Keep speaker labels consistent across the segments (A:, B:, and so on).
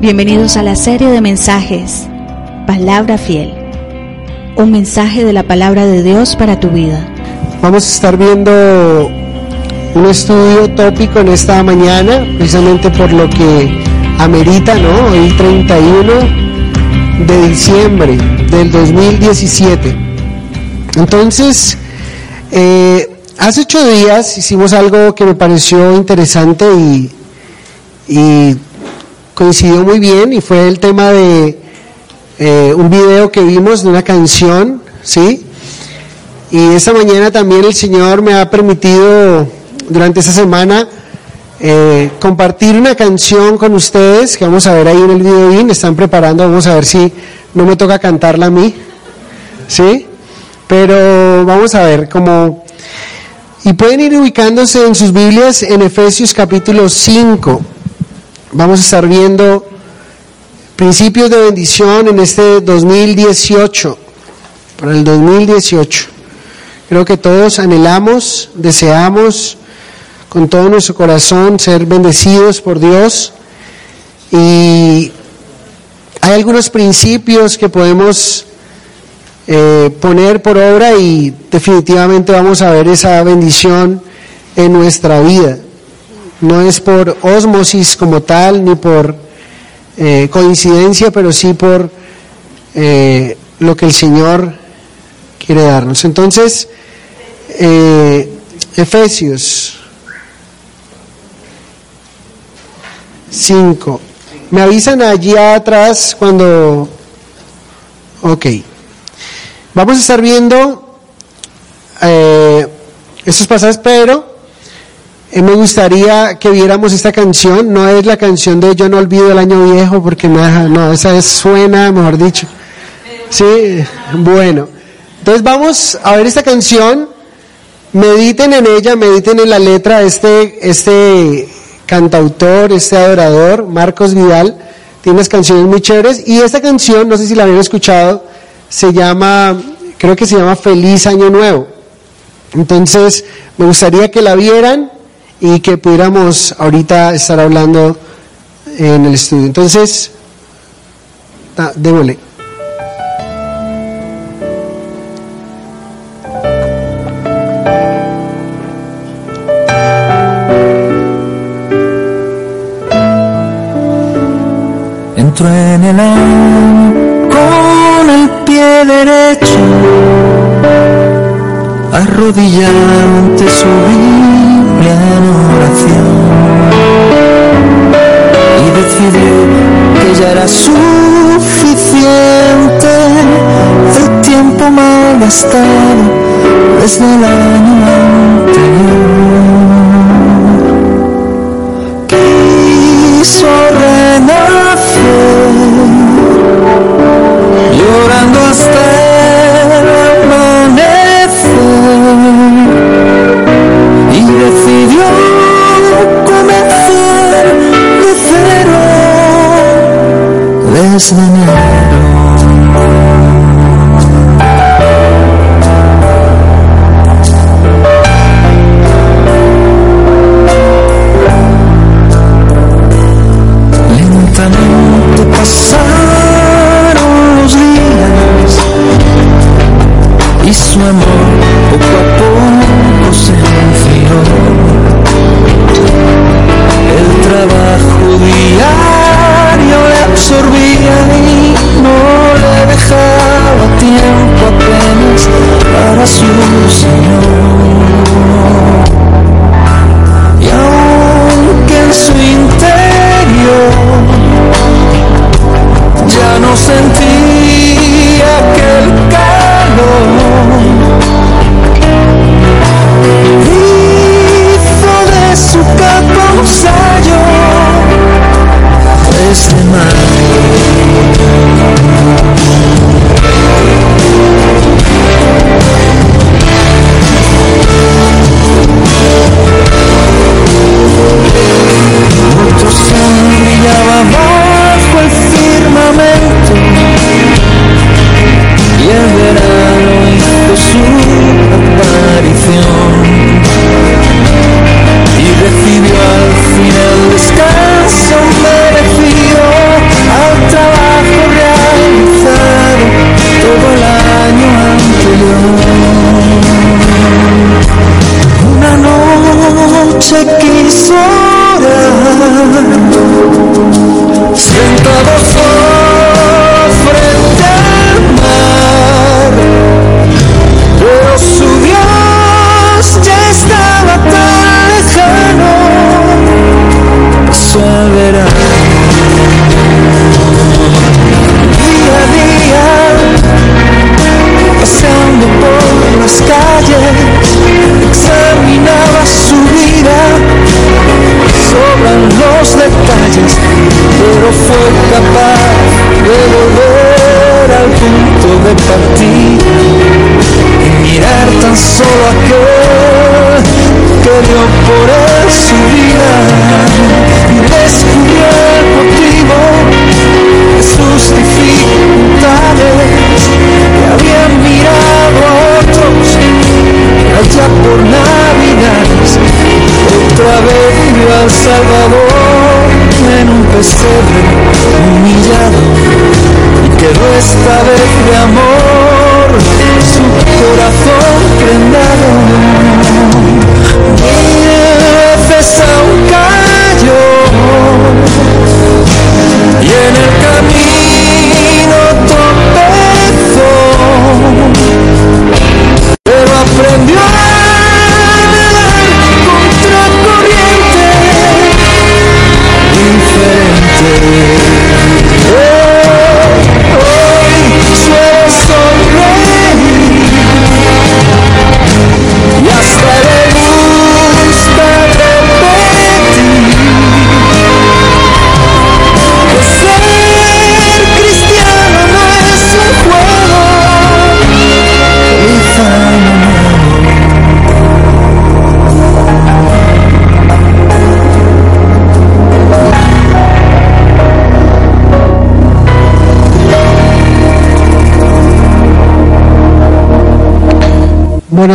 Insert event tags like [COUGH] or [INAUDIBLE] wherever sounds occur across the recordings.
A: Bienvenidos a la serie de mensajes Palabra Fiel. Un mensaje de la palabra de Dios para tu vida.
B: Vamos a estar viendo un estudio tópico en esta mañana, precisamente por lo que amerita, ¿no? Hoy 31 de diciembre del 2017. Entonces, eh, hace ocho días hicimos algo que me pareció interesante y, y coincidió muy bien y fue el tema de eh, un video que vimos de una canción, ¿sí? Y esta mañana también el Señor me ha permitido durante esta semana eh, compartir una canción con ustedes que vamos a ver ahí en el video están preparando, vamos a ver si no me toca cantarla a mí, ¿sí? Pero vamos a ver cómo... Y pueden ir ubicándose en sus Biblias en Efesios capítulo 5. Vamos a estar viendo principios de bendición en este 2018, para el 2018. Creo que todos anhelamos, deseamos con todo nuestro corazón ser bendecidos por Dios y hay algunos principios que podemos eh, poner por obra y definitivamente vamos a ver esa bendición en nuestra vida. No es por osmosis como tal, ni por eh, coincidencia, pero sí por eh, lo que el Señor quiere darnos. Entonces, eh, Efesios 5. Me avisan allí atrás cuando... Ok. Vamos a estar viendo estos pasajes, pero me gustaría que viéramos esta canción. No es la canción de Yo no olvido el año viejo, porque nada, no, esa es suena, mejor dicho. Sí, bueno. Entonces vamos a ver esta canción. Mediten en ella, mediten en la letra. Este, este cantautor, este adorador, Marcos Vidal, tiene canciones muy chéveres. Y esta canción, no sé si la habían escuchado, se llama, creo que se llama Feliz Año Nuevo. Entonces, me gustaría que la vieran y que pudiéramos ahorita estar hablando en el estudio. Entonces, ah, démosle.
C: Desde enero. Lentamente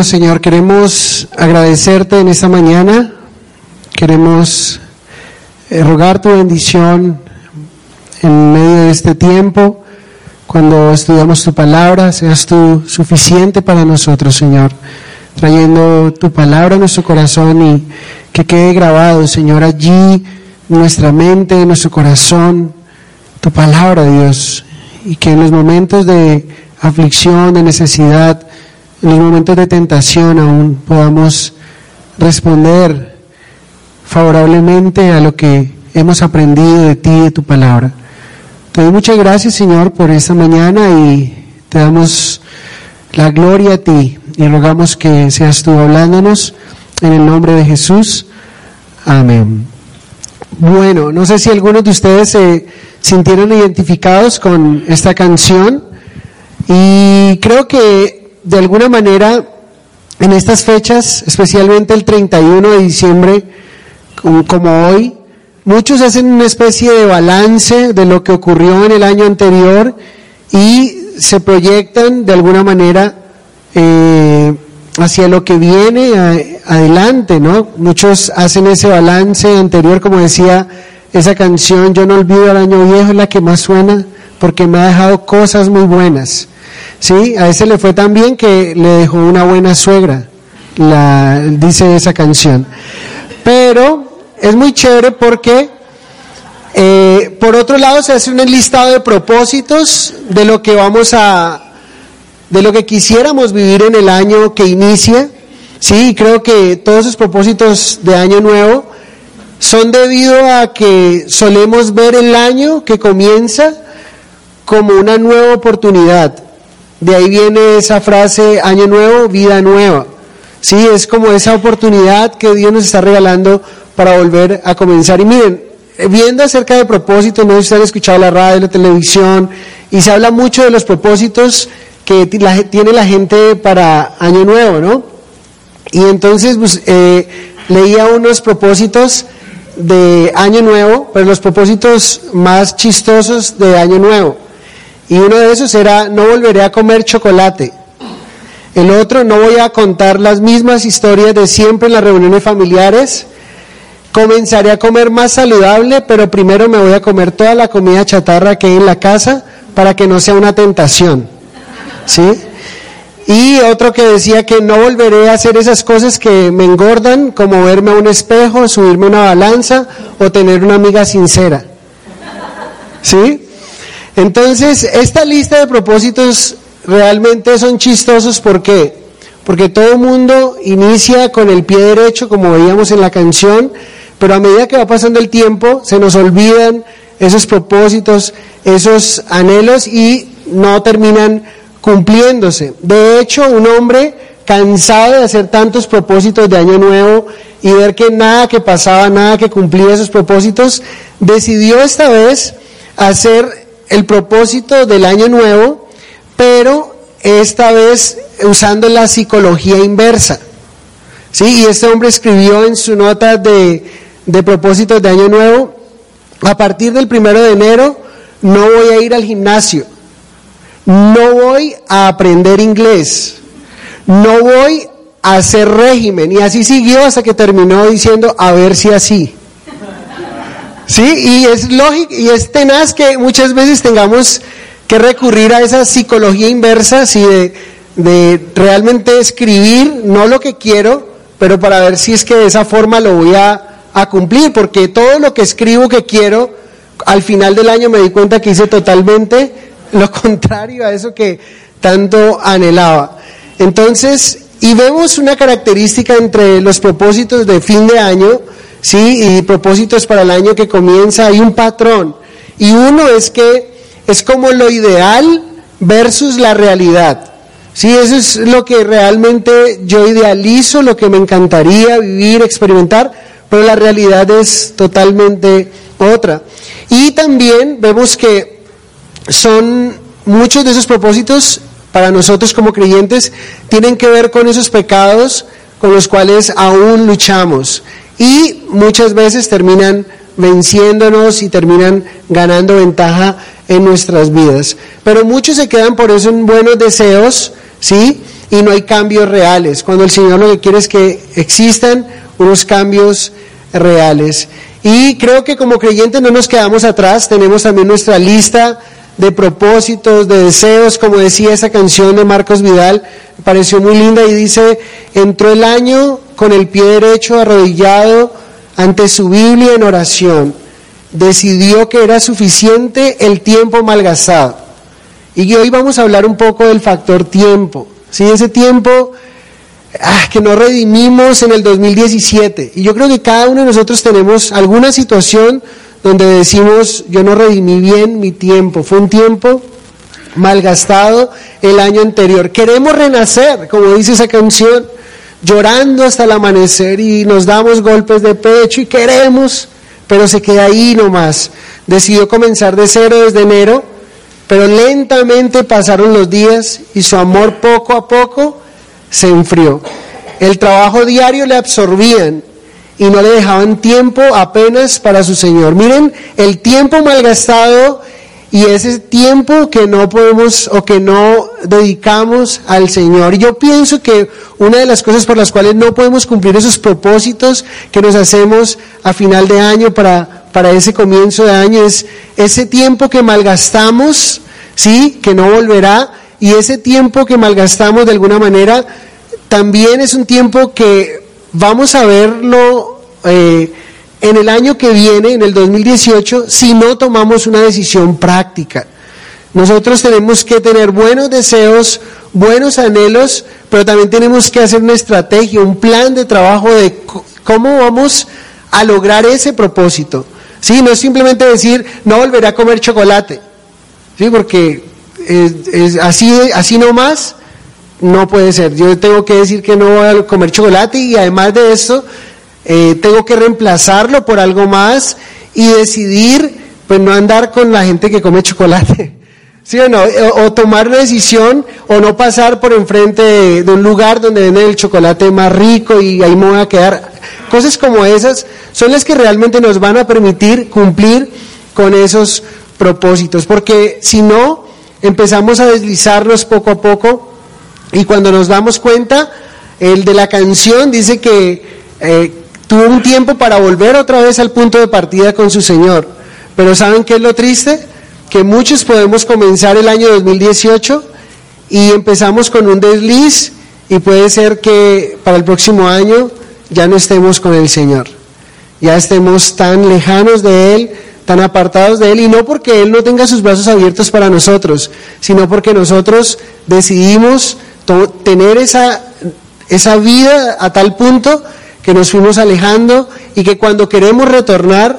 B: Señor, queremos agradecerte en esta mañana. Queremos eh, rogar tu bendición en medio de este tiempo. Cuando estudiamos tu palabra, seas tú suficiente para nosotros, Señor. Trayendo tu palabra a nuestro corazón y que quede grabado, Señor, allí nuestra mente, en nuestro corazón, tu palabra, Dios. Y que en los momentos de aflicción, de necesidad, en los momentos de tentación aún podamos responder favorablemente a lo que hemos aprendido de ti y de tu palabra. Te doy muchas gracias, Señor, por esta mañana y te damos la gloria a ti y rogamos que seas tú hablándonos en el nombre de Jesús. Amén. Bueno, no sé si algunos de ustedes se sintieron identificados con esta canción y creo que de alguna manera en estas fechas, especialmente el 31 de diciembre, como, hoy, muchos hacen una especie de balance de lo que ocurrió en el año anterior y se proyectan de alguna manera eh, hacia lo que viene adelante, ¿no? Muchos hacen ese balance anterior, como decía esa canción, Yo no olvido el año viejo, es la que más suena, porque me ha dejado cosas muy buenas. Sí, a ese le fue tan bien que le dejó una buena suegra, la, dice esa canción. Pero es muy chévere porque, eh, por otro lado, se hace un listado de propósitos de lo que vamos a, de lo que quisiéramos vivir en el año que inicia. Sí, creo que todos esos propósitos de año nuevo son debido a que solemos ver el año que comienza como una nueva oportunidad. De ahí viene esa frase, año nuevo, vida nueva. Sí, es como esa oportunidad que Dios nos está regalando para volver a comenzar. Y miren, viendo acerca de propósitos, no sé si han escuchado la radio, la televisión, y se habla mucho de los propósitos que tiene la gente para Año Nuevo, ¿no? Y entonces pues, eh, leía unos propósitos de Año Nuevo, pero los propósitos más chistosos de Año Nuevo. Y uno de esos era, no volveré a comer chocolate. El otro, no voy a contar las mismas historias de siempre en las reuniones familiares. Comenzaré a comer más saludable, pero primero me voy a comer toda la comida chatarra que hay en la casa para que no sea una tentación. ¿Sí? Y otro que decía que no volveré a hacer esas cosas que me engordan, como verme a un espejo, subirme a una balanza o tener una amiga sincera. ¿Sí? Entonces, esta lista de propósitos realmente son chistosos, ¿por qué? Porque todo mundo inicia con el pie derecho, como veíamos en la canción, pero a medida que va pasando el tiempo, se nos olvidan esos propósitos, esos anhelos y no terminan cumpliéndose. De hecho, un hombre cansado de hacer tantos propósitos de año nuevo y ver que nada que pasaba, nada que cumplía esos propósitos, decidió esta vez hacer el propósito del año nuevo, pero esta vez usando la psicología inversa. ¿Sí? Y este hombre escribió en su nota de, de propósitos de año nuevo, a partir del primero de enero no voy a ir al gimnasio no voy a aprender inglés, no voy a hacer régimen. Y así siguió hasta que terminó diciendo, a ver si así. ¿Sí? Y es lógico, y es tenaz que muchas veces tengamos que recurrir a esa psicología inversa, ¿sí? de, de realmente escribir, no lo que quiero, pero para ver si es que de esa forma lo voy a, a cumplir, porque todo lo que escribo que quiero, al final del año me di cuenta que hice totalmente [LAUGHS] lo contrario a eso que tanto anhelaba. Entonces, y vemos una característica entre los propósitos de fin de año, ¿sí? Y propósitos para el año que comienza, hay un patrón. Y uno es que es como lo ideal versus la realidad. Sí, eso es lo que realmente yo idealizo, lo que me encantaría vivir, experimentar, pero la realidad es totalmente otra. Y también vemos que son muchos de esos propósitos para nosotros como creyentes tienen que ver con esos pecados con los cuales aún luchamos y muchas veces terminan venciéndonos y terminan ganando ventaja en nuestras vidas. Pero muchos se quedan por eso en buenos deseos, ¿sí? Y no hay cambios reales. Cuando el Señor lo que quiere es que existan unos cambios reales. Y creo que como creyentes no nos quedamos atrás, tenemos también nuestra lista de propósitos, de deseos, como decía esa canción de Marcos Vidal, me pareció muy linda y dice, entró el año con el pie derecho arrodillado ante su Biblia en oración, decidió que era suficiente el tiempo malgastado. Y hoy vamos a hablar un poco del factor tiempo, ¿sí? ese tiempo ah, que no redimimos en el 2017. Y yo creo que cada uno de nosotros tenemos alguna situación donde decimos, yo no redimí bien mi tiempo, fue un tiempo malgastado el año anterior. Queremos renacer, como dice esa canción, llorando hasta el amanecer y nos damos golpes de pecho y queremos, pero se queda ahí nomás. Decidió comenzar de cero desde enero, pero lentamente pasaron los días y su amor poco a poco se enfrió. El trabajo diario le absorbían y no le dejaban tiempo apenas para su Señor. Miren el tiempo malgastado y ese tiempo que no podemos o que no dedicamos al Señor. Y yo pienso que una de las cosas por las cuales no podemos cumplir esos propósitos que nos hacemos a final de año para, para ese comienzo de año es ese tiempo que malgastamos, ¿sí? Que no volverá. Y ese tiempo que malgastamos de alguna manera también es un tiempo que vamos a verlo eh, en el año que viene, en el 2018, si no tomamos una decisión práctica. Nosotros tenemos que tener buenos deseos, buenos anhelos, pero también tenemos que hacer una estrategia, un plan de trabajo de cómo vamos a lograr ese propósito. ¿Sí? No es simplemente decir, no volveré a comer chocolate. ¿sí? Porque es, así, así nomás no puede ser. Yo tengo que decir que no voy a comer chocolate y además de eso eh, tengo que reemplazarlo por algo más y decidir pues no andar con la gente que come chocolate. [LAUGHS] ¿Sí o no? O, o tomar una decisión o no pasar por enfrente de, de un lugar donde venden el chocolate más rico y ahí me voy a quedar. Cosas como esas son las que realmente nos van a permitir cumplir con esos propósitos. Porque si no, empezamos a deslizarnos poco a poco y cuando nos damos cuenta, el de la canción dice que eh, tuvo un tiempo para volver otra vez al punto de partida con su Señor. Pero ¿saben qué es lo triste? Que muchos podemos comenzar el año 2018 y empezamos con un desliz y puede ser que para el próximo año ya no estemos con el Señor. Ya estemos tan lejanos de Él, tan apartados de Él, y no porque Él no tenga sus brazos abiertos para nosotros, sino porque nosotros decidimos tener esa, esa vida a tal punto que nos fuimos alejando y que cuando queremos retornar,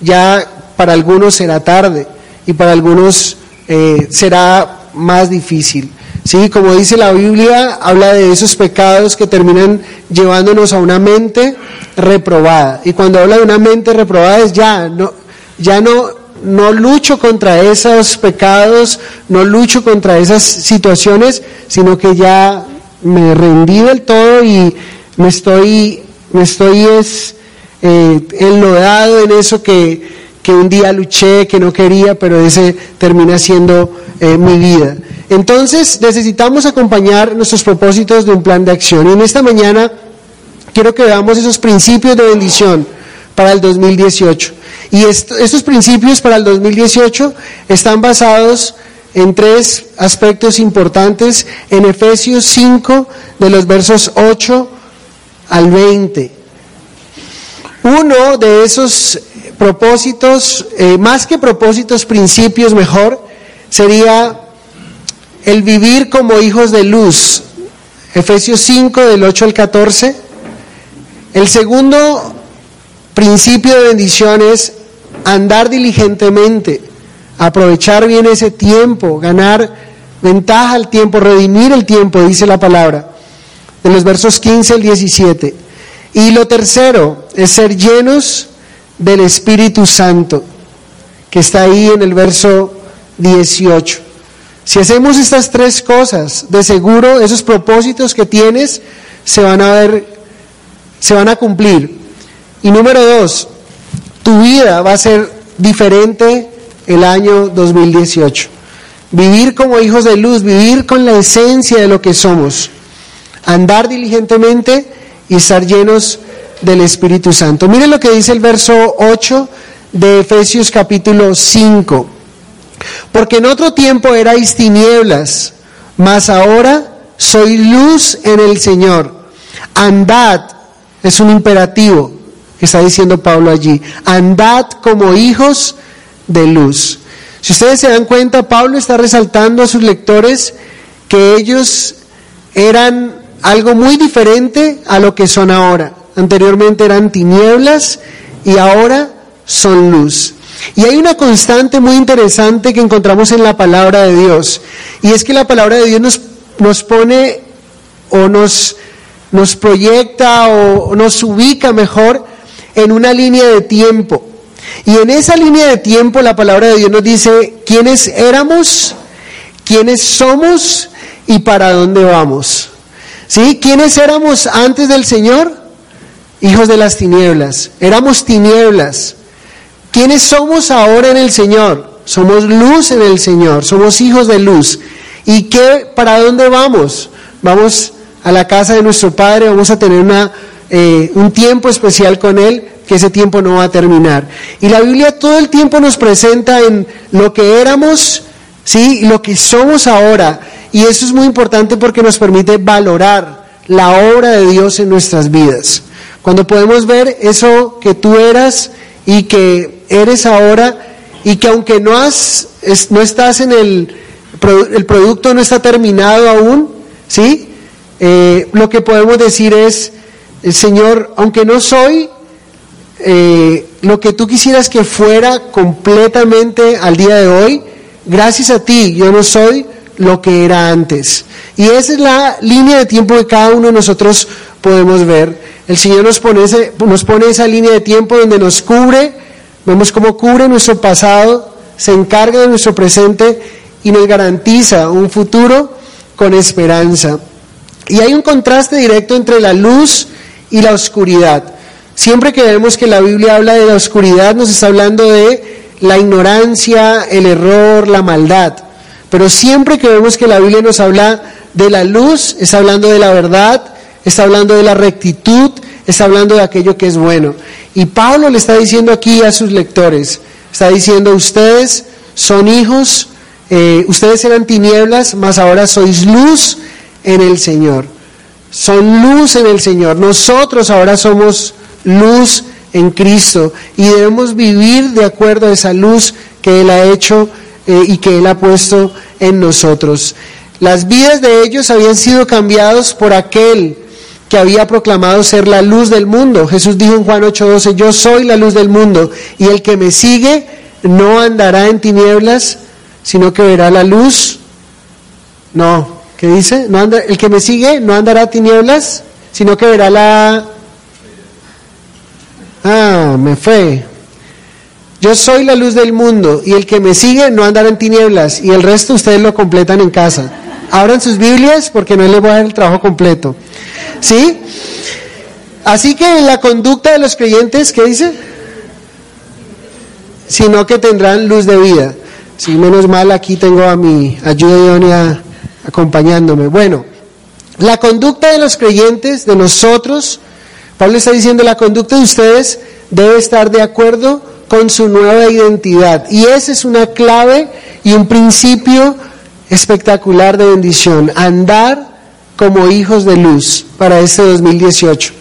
B: ya para algunos será tarde y para algunos eh, será más difícil. Sí, como dice la Biblia, habla de esos pecados que terminan llevándonos a una mente reprobada. Y cuando habla de una mente reprobada es ya, no, ya no, no lucho contra esos pecados, no lucho contra esas situaciones, sino que ya me rendí del todo y me estoy, me estoy es, eh, enlodado en eso que, que un día luché, que no quería, pero ese termina siendo eh, mi vida. Entonces necesitamos acompañar nuestros propósitos de un plan de acción. Y en esta mañana quiero que veamos esos principios de bendición para el 2018. Y esto- estos principios para el 2018 están basados en tres aspectos importantes en Efesios 5, de los versos 8 al 20. Uno de esos propósitos, eh, más que propósitos, principios mejor, sería el vivir como hijos de luz. Efesios 5 del 8 al 14. El segundo principio de bendición es andar diligentemente, aprovechar bien ese tiempo, ganar ventaja al tiempo, redimir el tiempo, dice la palabra, de los versos 15 al 17. Y lo tercero es ser llenos del Espíritu Santo, que está ahí en el verso 18. Si hacemos estas tres cosas, de seguro esos propósitos que tienes se van a ver, se van a cumplir. Y número dos, tu vida va a ser diferente el año 2018. Vivir como hijos de luz, vivir con la esencia de lo que somos, andar diligentemente y estar llenos del Espíritu Santo. Miren lo que dice el verso 8 de Efesios capítulo 5. Porque en otro tiempo erais tinieblas, mas ahora soy luz en el Señor. Andad, es un imperativo que está diciendo Pablo allí. Andad como hijos de luz. Si ustedes se dan cuenta, Pablo está resaltando a sus lectores que ellos eran algo muy diferente a lo que son ahora. Anteriormente eran tinieblas y ahora son luz. Y hay una constante muy interesante que encontramos en la palabra de Dios. Y es que la palabra de Dios nos, nos pone o nos, nos proyecta o nos ubica mejor en una línea de tiempo. Y en esa línea de tiempo la palabra de Dios nos dice quiénes éramos, quiénes somos y para dónde vamos. ¿Sí? ¿Quiénes éramos antes del Señor? Hijos de las tinieblas. Éramos tinieblas. ¿Quiénes somos ahora en el Señor? Somos luz en el Señor, somos hijos de luz. ¿Y qué, para dónde vamos? Vamos a la casa de nuestro Padre, vamos a tener una, eh, un tiempo especial con Él, que ese tiempo no va a terminar. Y la Biblia todo el tiempo nos presenta en lo que éramos, ¿sí? Lo que somos ahora. Y eso es muy importante porque nos permite valorar la obra de Dios en nuestras vidas. Cuando podemos ver eso que tú eras y que eres ahora y que aunque no, has, no estás en el, el producto no está terminado aún, ¿sí? Eh, lo que podemos decir es, el Señor, aunque no soy eh, lo que tú quisieras que fuera completamente al día de hoy, gracias a ti yo no soy lo que era antes. Y esa es la línea de tiempo que cada uno de nosotros podemos ver. El Señor nos pone, ese, nos pone esa línea de tiempo donde nos cubre, vemos cómo cubre nuestro pasado, se encarga de nuestro presente y nos garantiza un futuro con esperanza. Y hay un contraste directo entre la luz y la oscuridad. Siempre que vemos que la Biblia habla de la oscuridad, nos está hablando de la ignorancia, el error, la maldad. Pero siempre que vemos que la Biblia nos habla de la luz, está hablando de la verdad, está hablando de la rectitud, está hablando de aquello que es bueno. Y Pablo le está diciendo aquí a sus lectores, está diciendo, ustedes son hijos, eh, ustedes eran tinieblas, mas ahora sois luz en el Señor. Son luz en el Señor. Nosotros ahora somos luz en Cristo y debemos vivir de acuerdo a esa luz que Él ha hecho eh, y que Él ha puesto en nosotros. Las vidas de ellos habían sido cambiados por aquel que había proclamado ser la luz del mundo. Jesús dijo en Juan 8:12, yo soy la luz del mundo y el que me sigue no andará en tinieblas, sino que verá la luz. No, ¿qué dice? No anda, el que me sigue no andará en tinieblas, sino que verá la... Ah, me fue. Yo soy la luz del mundo y el que me sigue no andará en tinieblas y el resto ustedes lo completan en casa. Abran sus Biblias porque no les voy a dar el trabajo completo. ¿Sí? Así que en la conducta de los creyentes, ¿qué dice? Sino que tendrán luz de vida. Sí, menos mal aquí tengo a mi ayuda idónea acompañándome. Bueno, la conducta de los creyentes, de nosotros, Pablo está diciendo, la conducta de ustedes debe estar de acuerdo con su nueva identidad. Y esa es una clave y un principio espectacular de bendición. Andar como hijos de luz para este 2018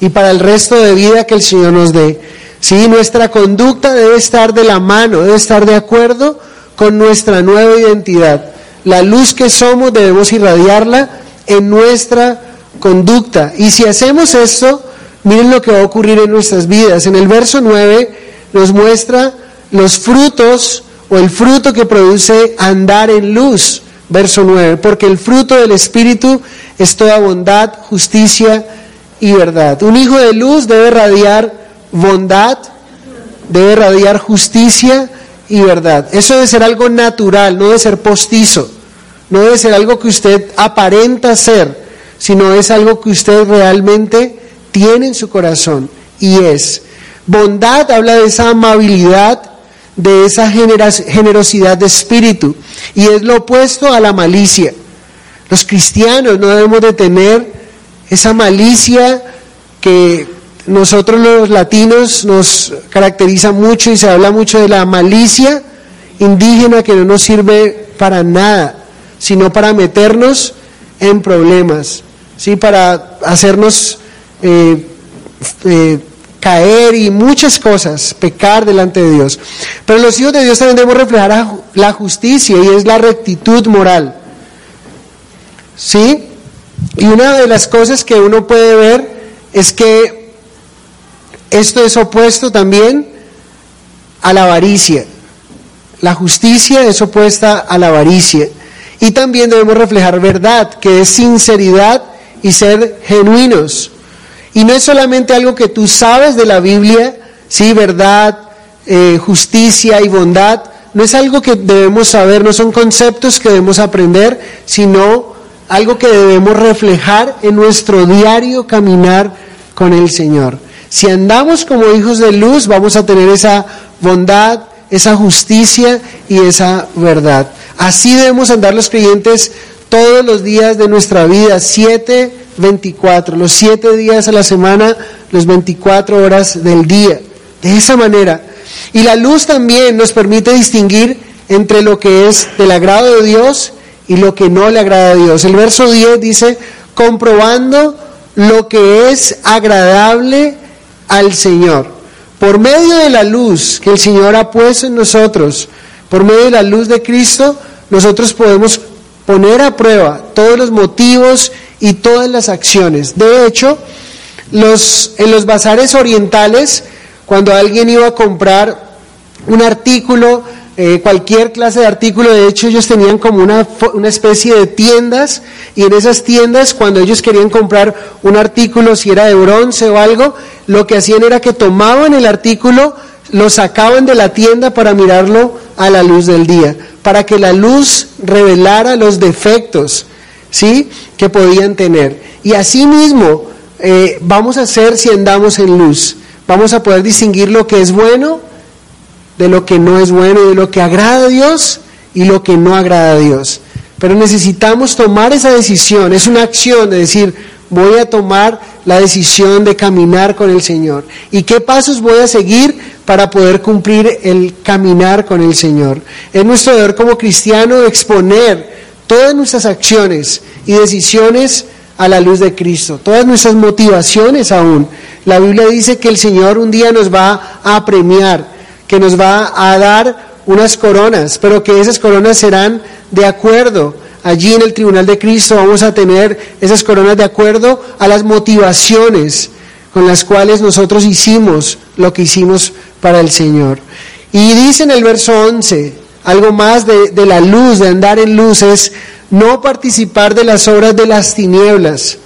B: y para el resto de vida que el Señor nos dé. Sí, nuestra conducta debe estar de la mano, debe estar de acuerdo con nuestra nueva identidad. La luz que somos debemos irradiarla en nuestra conducta. Y si hacemos esto, miren lo que va a ocurrir en nuestras vidas. En el verso 9 nos muestra los frutos o el fruto que produce andar en luz. Verso 9, porque el fruto del Espíritu es toda bondad, justicia y verdad. Un hijo de luz debe radiar bondad, debe radiar justicia y verdad. Eso debe ser algo natural, no debe ser postizo, no debe ser algo que usted aparenta ser, sino es algo que usted realmente tiene en su corazón y es. Bondad habla de esa amabilidad, de esa generosidad de espíritu y es lo opuesto a la malicia. Los cristianos no debemos de tener esa malicia que nosotros los latinos nos caracteriza mucho y se habla mucho de la malicia indígena que no nos sirve para nada, sino para meternos en problemas, ¿sí? para hacernos eh, eh, caer y muchas cosas, pecar delante de Dios. Pero los hijos de Dios también debemos reflejar la justicia y es la rectitud moral. ¿Sí? Y una de las cosas que uno puede ver es que esto es opuesto también a la avaricia. La justicia es opuesta a la avaricia. Y también debemos reflejar verdad, que es sinceridad y ser genuinos. Y no es solamente algo que tú sabes de la Biblia, sí, verdad, eh, justicia y bondad, no es algo que debemos saber, no son conceptos que debemos aprender, sino algo que debemos reflejar en nuestro diario caminar con el Señor. Si andamos como hijos de luz, vamos a tener esa bondad, esa justicia y esa verdad. Así debemos andar los creyentes todos los días de nuestra vida, siete 24, los siete días a la semana, los 24 horas del día. De esa manera. Y la luz también nos permite distinguir entre lo que es del agrado de Dios y lo que no le agrada a Dios. El verso 10 dice, comprobando lo que es agradable al Señor. Por medio de la luz que el Señor ha puesto en nosotros, por medio de la luz de Cristo, nosotros podemos poner a prueba todos los motivos y todas las acciones. De hecho, los, en los bazares orientales, cuando alguien iba a comprar un artículo, eh, cualquier clase de artículo. De hecho, ellos tenían como una, una especie de tiendas y en esas tiendas, cuando ellos querían comprar un artículo, si era de bronce o algo, lo que hacían era que tomaban el artículo, lo sacaban de la tienda para mirarlo a la luz del día, para que la luz revelara los defectos, ¿sí? Que podían tener. Y así mismo eh, vamos a hacer si andamos en luz. Vamos a poder distinguir lo que es bueno de lo que no es bueno, de lo que agrada a Dios y lo que no agrada a Dios. Pero necesitamos tomar esa decisión, es una acción de decir, voy a tomar la decisión de caminar con el Señor. ¿Y qué pasos voy a seguir para poder cumplir el caminar con el Señor? Es nuestro deber como cristiano exponer todas nuestras acciones y decisiones a la luz de Cristo, todas nuestras motivaciones aún. La Biblia dice que el Señor un día nos va a premiar que nos va a dar unas coronas, pero que esas coronas serán de acuerdo. Allí en el tribunal de Cristo vamos a tener esas coronas de acuerdo a las motivaciones con las cuales nosotros hicimos lo que hicimos para el Señor. Y dice en el verso 11, algo más de, la luz, de andar en luz, es no participar de las obras de las tinieblas.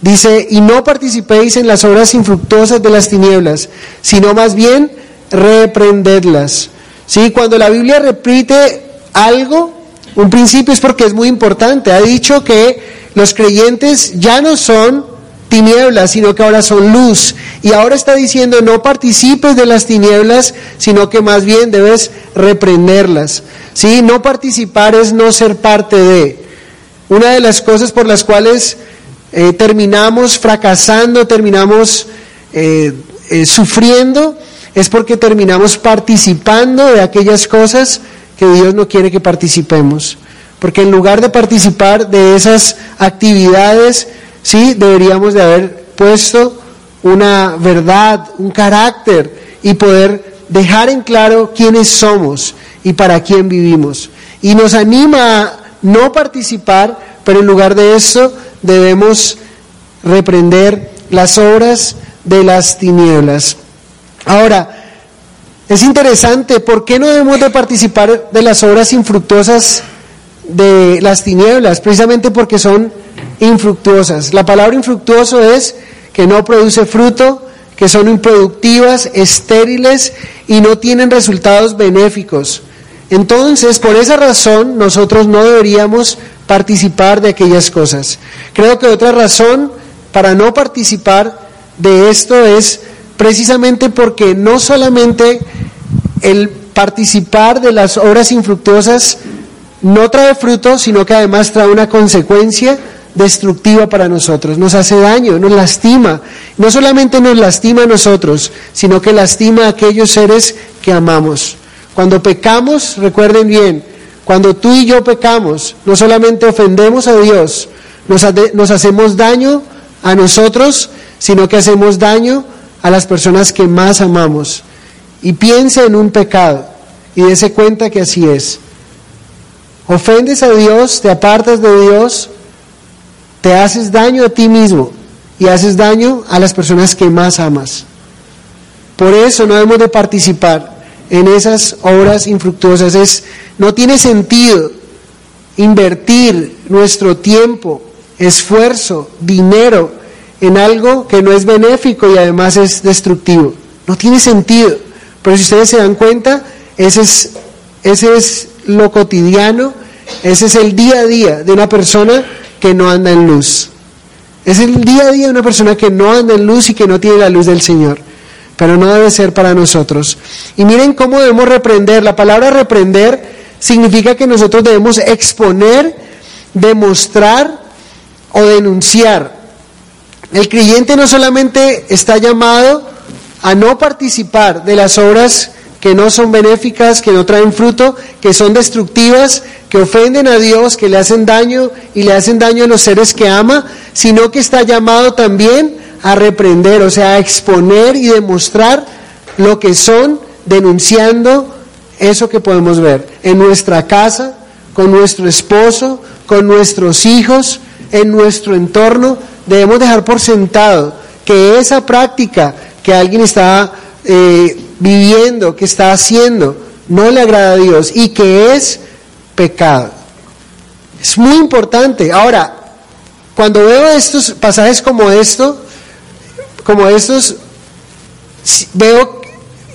B: Dice, y no participéis en las obras infructuosas de las tinieblas, sino más bien reprenderlas. ¿Sí? Cuando la Biblia repite algo, un principio es porque es muy importante. Ha dicho que los creyentes ya no son tinieblas, sino que ahora son luz. Y ahora está diciendo, no participes de las tinieblas, sino que más bien debes reprenderlas. ¿Sí? No participar es no ser parte de. Una de las cosas por las cuales eh, terminamos fracasando, terminamos eh, eh, sufriendo, es porque terminamos participando de aquellas cosas que Dios no quiere que participemos. Porque en lugar de participar de esas actividades, sí, deberíamos de haber puesto una verdad, un carácter y poder dejar en claro quiénes somos y para quién vivimos. Y nos anima a no participar, pero en lugar de eso debemos reprender las obras de las tinieblas. Ahora, es interesante, ¿por qué no debemos de participar de las obras infructuosas de las tinieblas? Precisamente porque son infructuosas. La palabra infructuoso es que no produce fruto, que son improductivas, estériles y no tienen resultados benéficos. Entonces, por esa razón, nosotros no deberíamos participar de aquellas cosas. Creo que otra razón para no participar de esto es precisamente porque no solamente el participar de las obras infructuosas no trae fruto, sino que además trae una consecuencia destructiva para nosotros, nos hace daño, nos lastima. No solamente nos lastima a nosotros, sino que lastima a aquellos seres que amamos. Cuando pecamos, recuerden bien, cuando tú y yo pecamos, no solamente ofendemos a Dios, nos, nos hacemos daño a nosotros, sino que hacemos daño a las personas que más amamos y piense en un pecado y dése cuenta que así es. Ofendes a Dios, te apartas de Dios, te haces daño a ti mismo y haces daño a las personas que más amas. Por eso no debemos de participar en esas obras infructuosas. Es, no tiene sentido invertir nuestro tiempo, esfuerzo, dinero, en algo que no es benéfico y además es destructivo. No tiene sentido. Pero si ustedes se dan cuenta, ese es, ese es lo cotidiano, ese es el día a día de una persona que no anda en luz. Es el día a día de una persona que no anda en luz y que no tiene la luz del Señor. Pero no debe ser para nosotros. Y miren cómo debemos reprender. La palabra reprender significa que nosotros debemos exponer, demostrar o denunciar. El creyente no solamente está llamado a no participar de las obras que no son benéficas, que no traen fruto, que son destructivas, que ofenden a Dios, que le hacen daño y le hacen daño a los seres que ama, sino que está llamado también a reprender, o sea, a exponer y demostrar lo que son, denunciando eso que podemos ver en nuestra casa, con nuestro esposo, con nuestros hijos, en nuestro entorno, debemos dejar por sentado que esa práctica que alguien está eh, viviendo, que está haciendo, no le agrada a Dios y que es pecado. Es muy importante. Ahora, cuando veo estos pasajes como esto, como estos, veo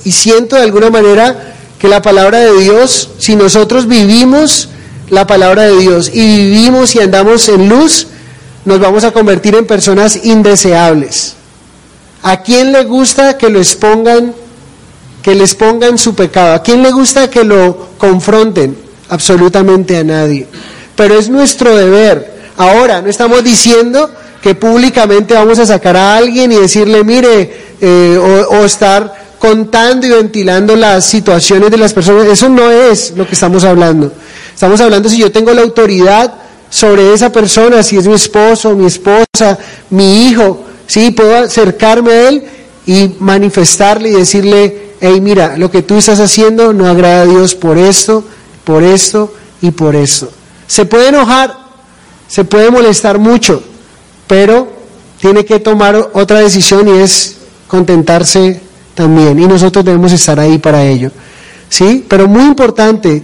B: y siento de alguna manera que la palabra de Dios, si nosotros vivimos la palabra de Dios y vivimos y andamos en luz, nos vamos a convertir en personas indeseables. ¿A quién le gusta que lo expongan, que les pongan su pecado? ¿A quién le gusta que lo confronten? Absolutamente a nadie. Pero es nuestro deber. Ahora, no estamos diciendo que públicamente vamos a sacar a alguien y decirle, mire, eh, o, o estar contando y ventilando las situaciones de las personas. Eso no es lo que estamos hablando. Estamos hablando si yo tengo la autoridad sobre esa persona, si es mi esposo, mi esposa, mi hijo, sí, puedo acercarme a él y manifestarle y decirle, hey, mira, lo que tú estás haciendo no agrada a Dios por esto, por esto y por esto. Se puede enojar, se puede molestar mucho, pero tiene que tomar otra decisión y es contentarse también. Y nosotros debemos estar ahí para ello. ¿Sí? Pero muy importante,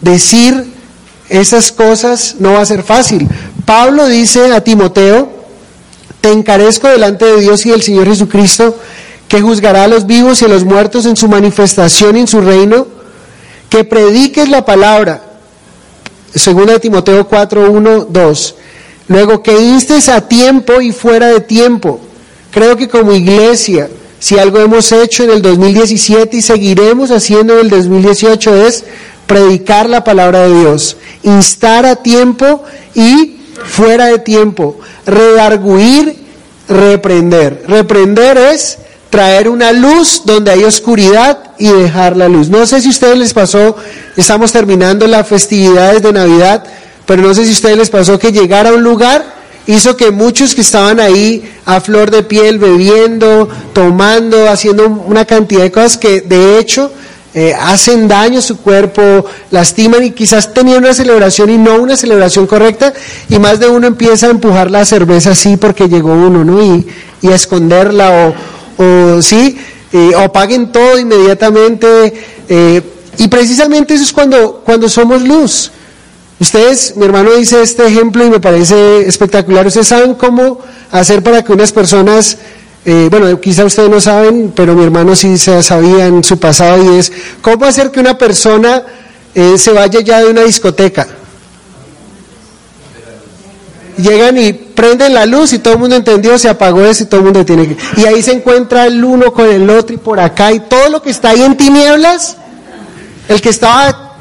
B: decir esas cosas no va a ser fácil. Pablo dice a Timoteo, te encarezco delante de Dios y del Señor Jesucristo, que juzgará a los vivos y a los muertos en su manifestación y en su reino, que prediques la palabra. Segunda de Timoteo 4, 1, 2. Luego que instes a tiempo y fuera de tiempo. Creo que como iglesia, si algo hemos hecho en el 2017 y seguiremos haciendo en el 2018 es predicar la palabra de Dios, instar a tiempo y fuera de tiempo, redarguir, reprender. Reprender es traer una luz donde hay oscuridad y dejar la luz. No sé si a ustedes les pasó, estamos terminando las festividades de Navidad, pero no sé si a ustedes les pasó que llegar a un lugar hizo que muchos que estaban ahí a flor de piel, bebiendo, tomando, haciendo una cantidad de cosas que de hecho eh, hacen daño a su cuerpo, lastiman y quizás tenían una celebración y no una celebración correcta y más de uno empieza a empujar la cerveza así porque llegó uno, ¿no? Y, y a esconderla o, o sí, eh, o paguen todo inmediatamente. Eh, y precisamente eso es cuando, cuando somos luz. Ustedes, mi hermano dice este ejemplo y me parece espectacular. Ustedes saben cómo hacer para que unas personas, eh, bueno, quizá ustedes no saben, pero mi hermano sí se sabía en su pasado y es cómo hacer que una persona eh, se vaya ya de una discoteca. Llegan y prenden la luz y todo el mundo entendió, se apagó eso y todo el mundo tiene que... Y ahí se encuentra el uno con el otro y por acá y todo lo que está ahí en tinieblas, el que estaba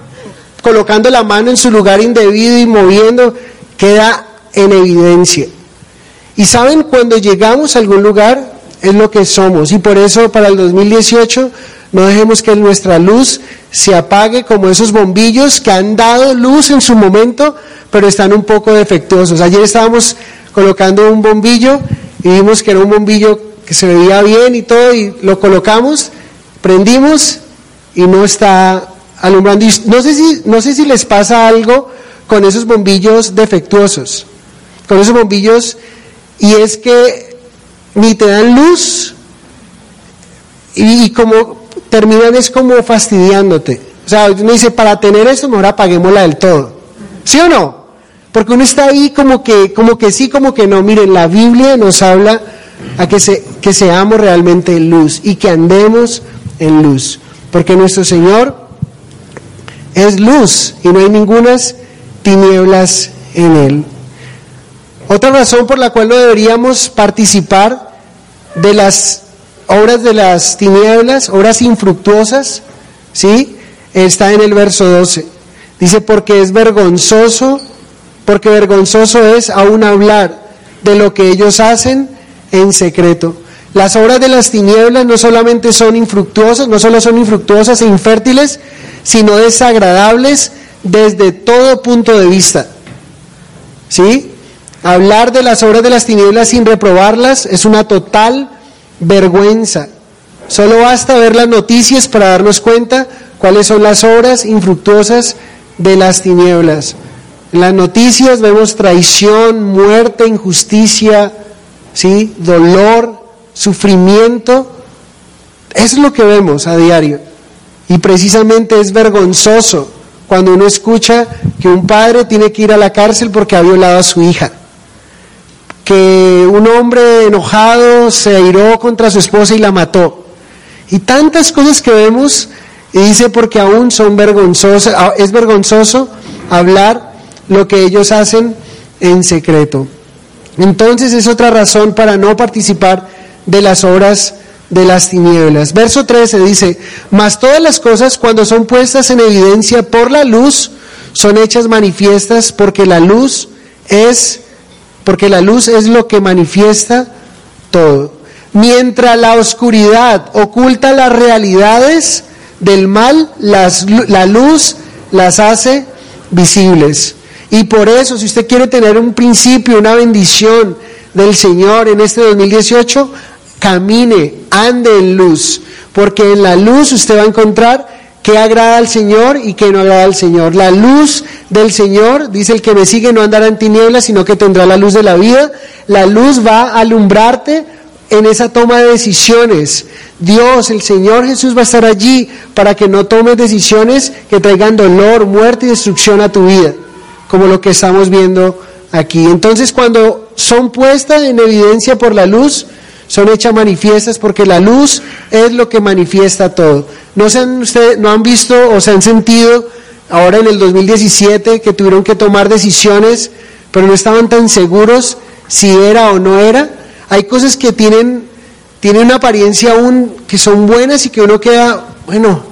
B: colocando la mano en su lugar indebido y moviendo, queda en evidencia. Y saben, cuando llegamos a algún lugar es lo que somos. Y por eso para el 2018 no dejemos que nuestra luz se apague como esos bombillos que han dado luz en su momento, pero están un poco defectuosos. Ayer estábamos colocando un bombillo y vimos que era un bombillo que se veía bien y todo, y lo colocamos, prendimos y no está alumbrando. no sé, si, no sé si les pasa algo con esos bombillos defectuosos, con esos bombillos, y es que ni te dan luz y, como terminan es como fastidiándote. O sea, uno dice, para tener esto mejor apaguémosla del todo. ¿Sí o no? Porque uno está ahí como que, como que sí, como que no. Miren, la Biblia nos habla a que, se, que seamos realmente en luz y que andemos en luz. Porque nuestro Señor es luz y no hay ningunas tinieblas en él. Otra razón por la cual no deberíamos participar de las obras de las tinieblas, obras infructuosas, ¿sí? Está en el verso 12. Dice, porque es vergonzoso, porque vergonzoso es aún hablar de lo que ellos hacen en secreto. Las obras de las tinieblas no solamente son infructuosas, no solo son infructuosas e infértiles, sino desagradables desde todo punto de vista. ¿Sí? Hablar de las obras de las tinieblas sin reprobarlas es una total vergüenza. Solo basta ver las noticias para darnos cuenta cuáles son las obras infructuosas de las tinieblas. En las noticias vemos traición, muerte, injusticia, ¿sí? dolor, sufrimiento. Es lo que vemos a diario. Y precisamente es vergonzoso cuando uno escucha que un padre tiene que ir a la cárcel porque ha violado a su hija. Que un hombre enojado se airó contra su esposa y la mató. Y tantas cosas que vemos, y dice porque aún son vergonzosas, ah, es vergonzoso hablar lo que ellos hacen en secreto. Entonces es otra razón para no participar de las obras de las tinieblas. Verso 13 dice, mas todas las cosas cuando son puestas en evidencia por la luz, son hechas manifiestas porque la luz es, porque la luz es lo que manifiesta todo. Mientras la oscuridad oculta las realidades del mal, la luz las hace visibles. Y por eso, si usted quiere tener un principio, una bendición del Señor en este 2018, camine, ande en luz, porque en la luz usted va a encontrar qué agrada al Señor y qué no agrada al Señor. La luz del Señor, dice el que me sigue, no andará en tinieblas, sino que tendrá la luz de la vida. La luz va a alumbrarte en esa toma de decisiones. Dios, el Señor Jesús va a estar allí para que no tomes decisiones que traigan dolor, muerte y destrucción a tu vida como lo que estamos viendo aquí. Entonces, cuando son puestas en evidencia por la luz, son hechas manifiestas porque la luz es lo que manifiesta todo. ¿No, se han, usted, ¿No han visto o se han sentido ahora en el 2017 que tuvieron que tomar decisiones, pero no estaban tan seguros si era o no era? Hay cosas que tienen, tienen una apariencia aún que son buenas y que uno queda, bueno,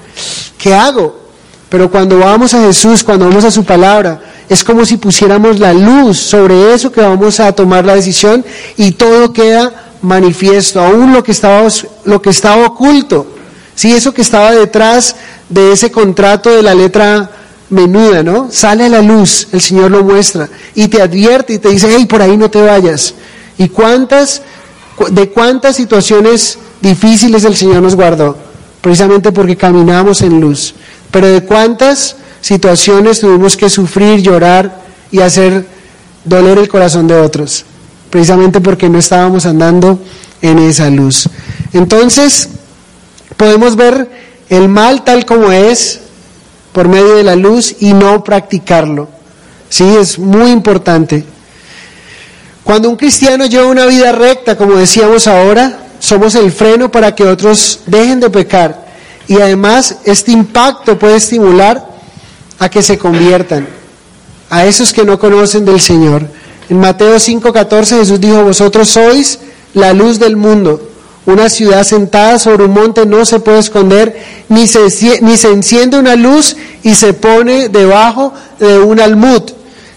B: ¿qué hago? Pero cuando vamos a Jesús, cuando vamos a su palabra, es como si pusiéramos la luz sobre eso que vamos a tomar la decisión y todo queda manifiesto, aún lo que estaba, lo que estaba oculto, ¿sí? eso que estaba detrás de ese contrato de la letra menuda, ¿no? Sale a la luz, el Señor lo muestra y te advierte y te dice, hey, por ahí no te vayas. ¿Y cuántas, de cuántas situaciones difíciles el Señor nos guardó? Precisamente porque caminamos en luz. Pero de cuántas situaciones tuvimos que sufrir, llorar y hacer doler el corazón de otros, precisamente porque no estábamos andando en esa luz. Entonces, podemos ver el mal tal como es por medio de la luz y no practicarlo. Sí, es muy importante. Cuando un cristiano lleva una vida recta, como decíamos ahora, somos el freno para que otros dejen de pecar. Y además este impacto puede estimular a que se conviertan, a esos que no conocen del Señor. En Mateo 5:14 Jesús dijo, vosotros sois la luz del mundo. Una ciudad sentada sobre un monte no se puede esconder, ni se, ni se enciende una luz y se pone debajo de un almud,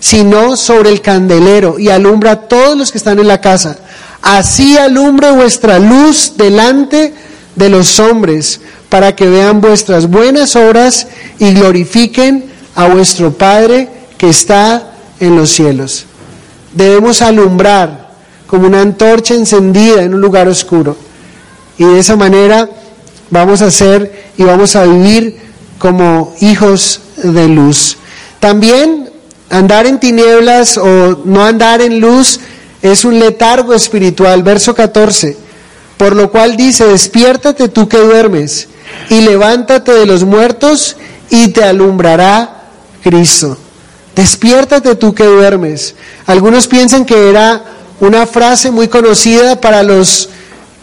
B: sino sobre el candelero y alumbra a todos los que están en la casa. Así alumbre vuestra luz delante de los hombres, para que vean vuestras buenas obras y glorifiquen a vuestro Padre que está en los cielos. Debemos alumbrar como una antorcha encendida en un lugar oscuro. Y de esa manera vamos a ser y vamos a vivir como hijos de luz. También andar en tinieblas o no andar en luz es un letargo espiritual. Verso 14. Por lo cual dice, despiértate tú que duermes y levántate de los muertos y te alumbrará Cristo. Despiértate tú que duermes. Algunos piensan que era una frase muy conocida para los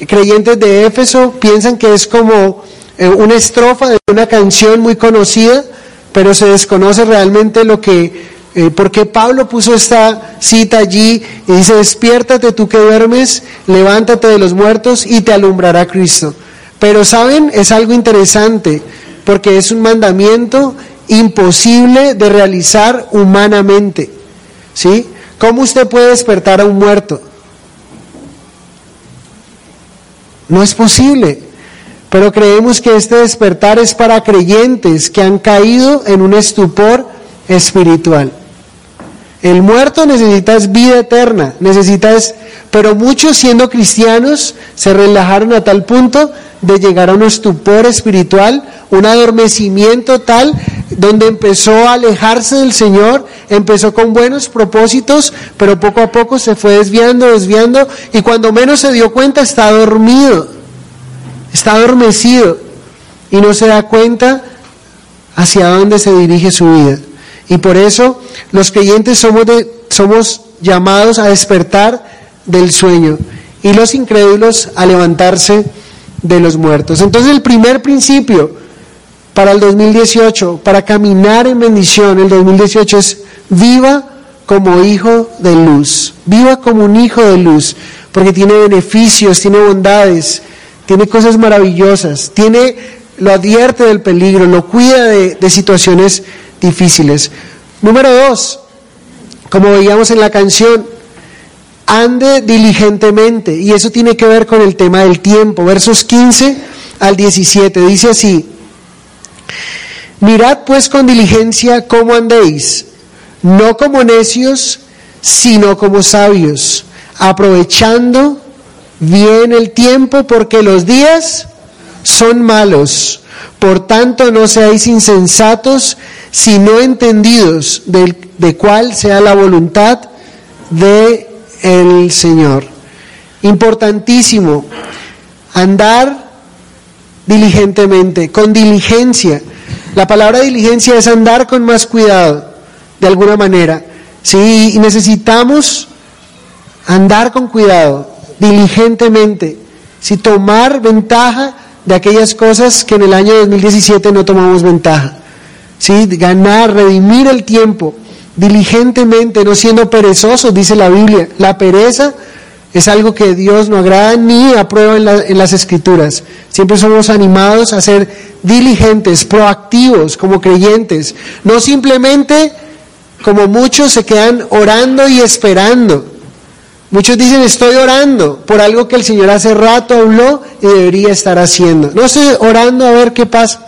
B: creyentes de Éfeso, piensan que es como eh, una estrofa de una canción muy conocida, pero se desconoce realmente lo que, eh, por qué Pablo puso esta cita allí y dice, despiértate tú que duermes, levántate de los muertos y te alumbrará Cristo. Pero saben, es algo interesante, porque es un mandamiento imposible de realizar humanamente. ¿Sí? ¿Cómo usted puede despertar a un muerto? No es posible. Pero creemos que este despertar es para creyentes que han caído en un estupor espiritual. El muerto necesita vida eterna, necesita pero muchos siendo cristianos se relajaron a tal punto de llegar a un estupor espiritual, un adormecimiento tal donde empezó a alejarse del Señor, empezó con buenos propósitos, pero poco a poco se fue desviando, desviando, y cuando menos se dio cuenta está dormido, está adormecido. y no se da cuenta hacia dónde se dirige su vida. Y por eso los creyentes somos, de, somos llamados a despertar del sueño y los incrédulos a levantarse de los muertos. Entonces el primer principio para el 2018, para caminar en bendición, el 2018 es viva como hijo de luz, viva como un hijo de luz, porque tiene beneficios, tiene bondades, tiene cosas maravillosas, tiene, lo advierte del peligro, lo cuida de, de situaciones difíciles. Número dos, como veíamos en la canción, ande diligentemente, y eso tiene que ver con el tema del tiempo. Versos 15 al 17 dice así, mirad pues con diligencia cómo andéis, no como necios, sino como sabios, aprovechando bien el tiempo, porque los días son malos. Por tanto, no seáis insensatos, sino entendidos de, de cuál sea la voluntad de el Señor. Importantísimo, andar diligentemente, con diligencia. La palabra diligencia es andar con más cuidado, de alguna manera. Sí, necesitamos andar con cuidado, diligentemente, si tomar ventaja de aquellas cosas que en el año 2017 no tomamos ventaja. ¿Sí? Ganar, redimir el tiempo diligentemente, no siendo perezosos, dice la Biblia. La pereza es algo que Dios no agrada ni aprueba en, la, en, las escrituras. Siempre somos animados a ser diligentes, proactivos como creyentes, no simplemente como muchos se quedan orando y esperando. Muchos dicen estoy orando por algo que el Señor hace rato habló y debería estar haciendo. No estoy orando a ver qué pasa.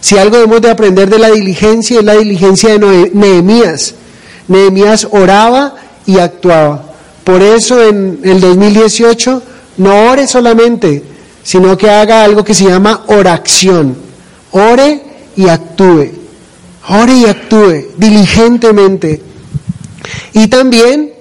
B: Si algo debemos de aprender de la diligencia es la diligencia de Nehemías. Nehemías oraba y actuaba. Por eso en el 2018 no ore solamente, sino que haga algo que se llama oración. Ore y actúe. Ore y actúe diligentemente. Y también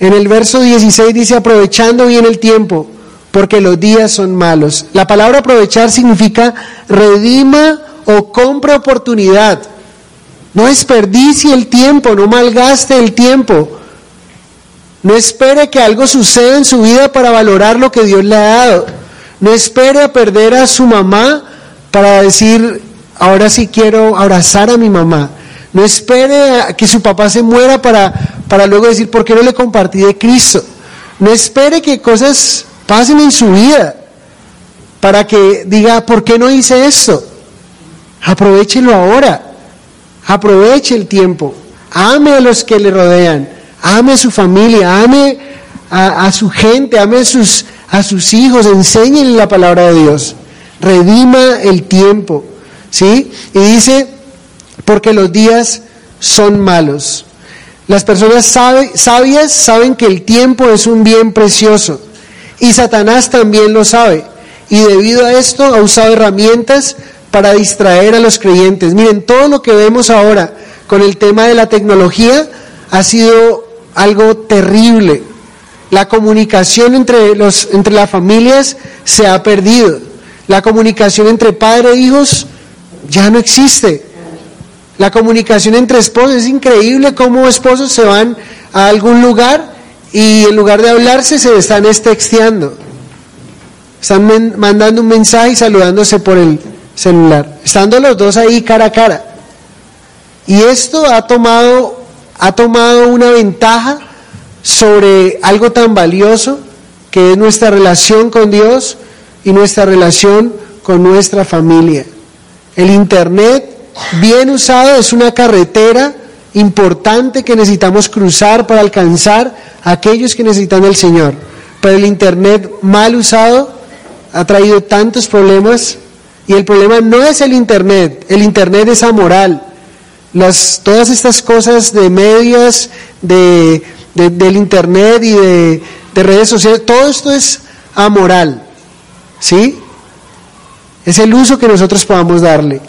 B: en el verso 16 dice aprovechando bien el tiempo, porque los días son malos. La palabra aprovechar significa redima o compre oportunidad. No desperdicie el tiempo, no malgaste el tiempo. No espere que algo suceda en su vida para valorar lo que Dios le ha dado. No espere a perder a su mamá para decir, ahora sí quiero abrazar a mi mamá. No espere a que su papá se muera para, para luego decir, ¿por qué no le compartí de Cristo? No espere que cosas pasen en su vida para que diga, ¿por qué no hice esto? Aprovechelo ahora. Aproveche el tiempo. Ame a los que le rodean. Ame a su familia. Ame a, su gente. Ame a sus, a sus hijos. Enséñenle la palabra de Dios. Redima el tiempo. ¿Sí? Y dice, porque los días son malos. Las personas sabias saben que el tiempo es un bien precioso. Y Satanás también lo sabe. Y debido a esto ha usado herramientas para distraer a los creyentes. Miren, todo lo que vemos ahora con el tema de la tecnología ha sido algo terrible. La comunicación entre, los, entre las familias se ha perdido. La comunicación entre padre e hijos ya no existe. La comunicación entre esposos, es increíble cómo esposos se van a algún lugar y en lugar de hablarse se están texteando. Están mandando un mensaje y saludándose por el, celular, estando los dos ahí cara a cara. Y esto ha tomado, ha tomado una ventaja sobre algo tan valioso que es nuestra relación con Dios y nuestra relación con nuestra familia. El Internet, bien usado, es una carretera importante que necesitamos cruzar para alcanzar a aquellos que necesitan el Señor. Pero el Internet mal usado ha traído tantos problemas y el problema no es el Internet, el Internet es amoral. Las, todas estas cosas de medios, de, de, del Internet y de, de redes sociales, todo esto es amoral. ¿Sí? Es el uso que nosotros podamos darle.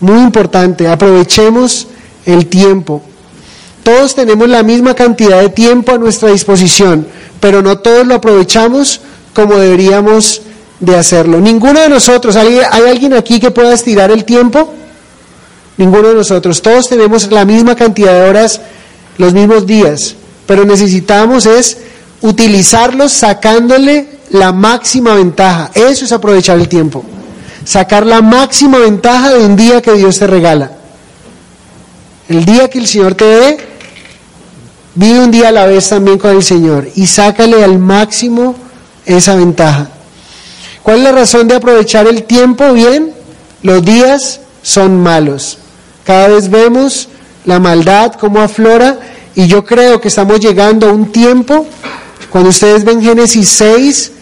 B: Muy importante, aprovechemos el tiempo. Todos tenemos la misma cantidad de tiempo a nuestra disposición, pero no todos lo aprovechamos como deberíamos de hacerlo. Ninguno de nosotros, ¿hay, ¿hay alguien aquí que pueda estirar el tiempo? Ninguno de nosotros. Todos tenemos la misma cantidad de horas, los mismos días, pero necesitamos es utilizarlos sacándole la máxima ventaja. Eso es aprovechar el tiempo. Sacar la máxima ventaja de un día que Dios te regala. El día que el Señor te dé, vive un día a la vez también con el Señor y sácale al máximo esa ventaja. ¿Cuál es la razón de aprovechar el tiempo bien? Los días son malos. Cada vez vemos la maldad como aflora y yo creo que estamos llegando a un tiempo, cuando ustedes ven Génesis 6,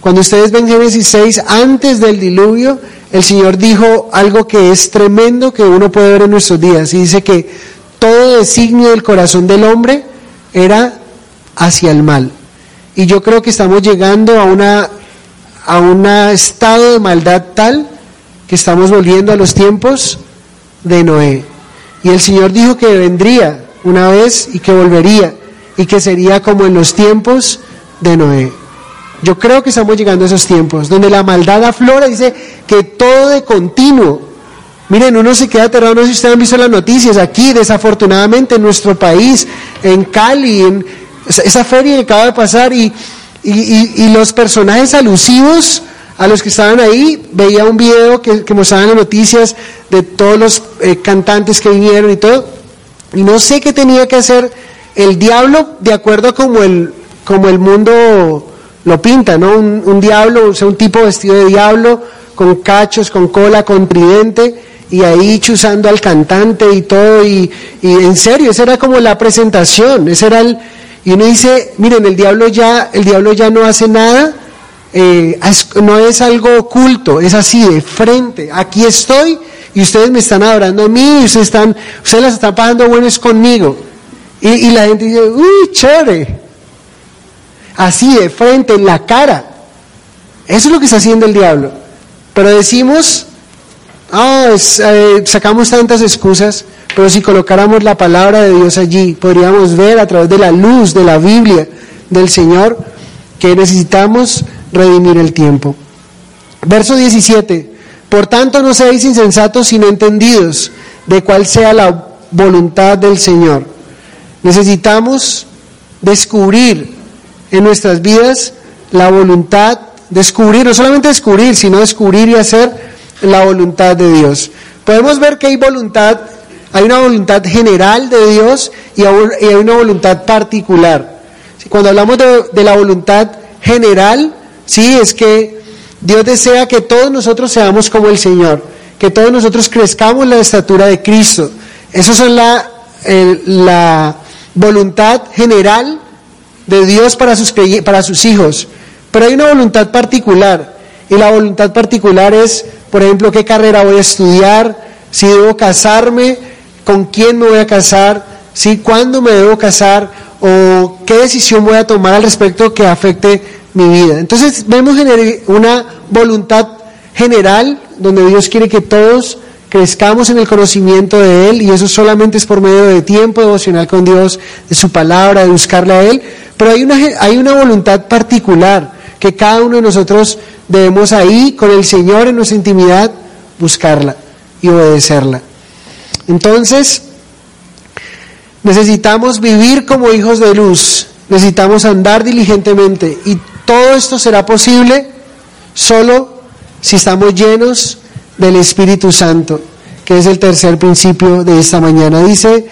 B: cuando ustedes ven Génesis 6, antes del diluvio, el Señor dijo algo que es tremendo que uno puede ver en nuestros días. Y dice que todo designio del corazón del hombre era hacia el mal. Y yo creo que estamos llegando a una a un estado de maldad tal que estamos volviendo a los tiempos de Noé. Y el Señor dijo que vendría una vez y que volvería y que sería como en los tiempos de Noé. Yo creo que estamos llegando a esos tiempos donde la maldad aflora, dice que todo de continuo. Miren, uno se queda aterrado, no sé si ustedes han visto las noticias aquí, desafortunadamente en nuestro país, en Cali, en esa feria que acaba de pasar y los personajes alusivos a los que estaban ahí, veía un video que, que mostraban las noticias de todos los eh, cantantes que vinieron y todo, y no sé qué tenía que hacer el diablo de acuerdo a como el, como el mundo lo pinta, ¿no? Un, diablo, o sea, un tipo vestido de diablo, con cachos, con cola, con tridente, y ahí chuzando al cantante y todo, y, y en serio, esa era como la presentación, ese era el, y uno dice, miren, el diablo ya, el diablo ya no hace nada, eh, no es algo oculto, es así de frente. Aquí estoy y ustedes me están adorando a mí, y ustedes están, ustedes las están pasando buenas conmigo. Y, la gente dice, uy, chévere. Así de frente, en la cara. Eso es lo que está haciendo el diablo. Pero decimos, ah, sacamos tantas excusas. Pero si colocáramos la palabra de Dios allí, podríamos ver a través de la luz de la Biblia del Señor que necesitamos redimir el tiempo. Verso 17. Por tanto no seáis insensatos sino entendidos de cuál sea la voluntad del Señor. Necesitamos descubrir en nuestras vidas la voluntad, descubrir, no solamente descubrir, sino descubrir y hacer la voluntad de Dios. Podemos ver que hay voluntad hay una voluntad general de Dios y hay una voluntad particular. Cuando hablamos de, la voluntad general, sí, es que Dios desea que todos nosotros seamos como el Señor, que todos nosotros crezcamos la estatura de Cristo. Esa es la, la voluntad general de Dios para sus, para sus hijos. Pero hay una voluntad particular. Y la voluntad particular es, por ejemplo, qué carrera voy a estudiar, si debo casarme, con quién me voy a casar, ¿sí? cuándo me debo casar o qué decisión voy a tomar al respecto que afecte mi vida. Entonces vemos una voluntad general donde Dios quiere que todos crezcamos en el conocimiento de Él y eso solamente es por medio de tiempo devocional con Dios, de su palabra, de buscarle a Él, pero hay una, hay una voluntad particular que cada uno de nosotros debemos ahí con el Señor en nuestra intimidad buscarla y obedecerla. Entonces, necesitamos vivir como hijos de luz, necesitamos andar diligentemente y todo esto será posible solo si estamos llenos del Espíritu Santo, que es el tercer principio de esta mañana. Dice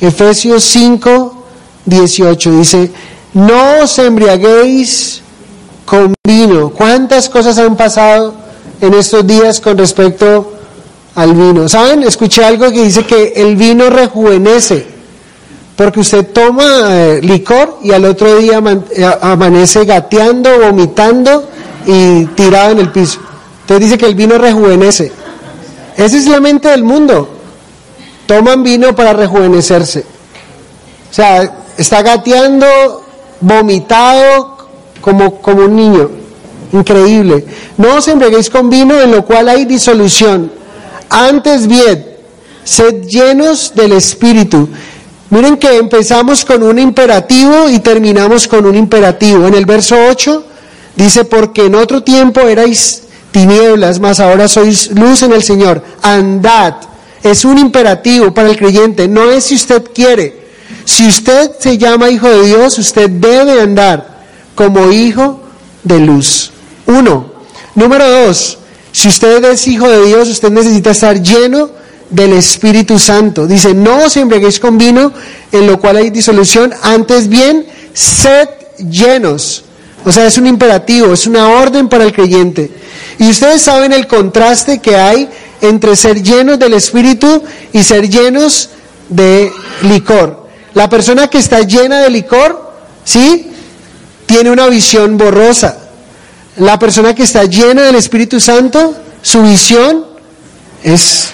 B: Efesios 5, 18, dice, no os embriaguéis con vino. ¿Cuántas cosas han pasado en estos días con respecto al vino. ¿Saben? Escuché algo que dice que el vino rejuvenece, porque usted toma eh, licor y al otro día eh, amanece gateando, vomitando y tirado en el piso. Entonces dice que el vino rejuvenece. Esa es la mente del mundo. Toman vino para rejuvenecerse. O sea, está gateando, vomitado como, como un niño. Increíble. No os embriaguéis con vino en lo cual hay disolución antes bien, sed llenos del Espíritu. Miren que empezamos con un imperativo y terminamos con un imperativo. En el verso 8 Dice, porque en otro tiempo erais tinieblas, mas ahora sois luz en el Señor. Andad. Es un imperativo para el creyente, no es si usted quiere. Si usted se llama hijo de Dios, usted debe andar como hijo de luz. Uno. Número dos, si usted es hijo de Dios, usted necesita estar lleno del Espíritu Santo. Dice, no os embriaguéis con vino, en lo cual hay disolución, antes bien, sed llenos. O sea, es un imperativo, es una orden para el creyente. Y ustedes saben el contraste que hay entre ser llenos del Espíritu y ser llenos de licor. La persona que está llena de licor, ¿sí? Tiene una visión borrosa. La persona que está llena del Espíritu Santo, su visión es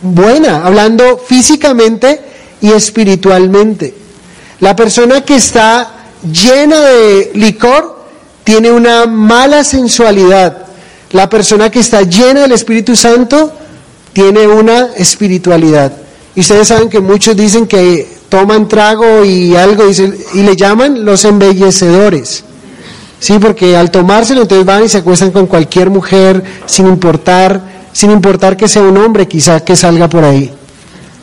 B: buena, hablando físicamente y espiritualmente. La persona que está llena de licor tiene una mala sensualidad. La persona que está llena del Espíritu Santo tiene una espiritualidad. Y ustedes saben que muchos dicen que toman trago y algo y, le llaman los embellecedores. Sí, porque al tomárselo entonces van y se acuestan con cualquier mujer sin importar, sin importar que sea un hombre quizá que salga por ahí.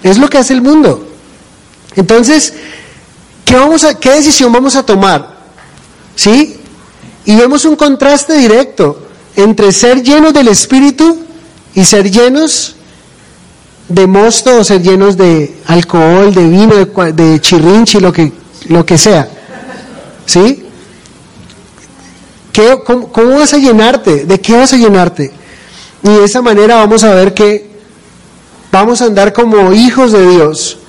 B: Es lo que hace el mundo. Entonces, ¿qué, decisión vamos a tomar? ¿Sí? Y vemos un contraste directo entre ser llenos del Espíritu y ser llenos de mosto o ser llenos de alcohol, de vino, de, de chirrinchi, lo que, lo que sea. ¿Sí? ¿Qué, cómo, cómo, vas a llenarte? ¿De qué vas a llenarte? Y de esa manera vamos a ver que vamos a andar como hijos de Dios.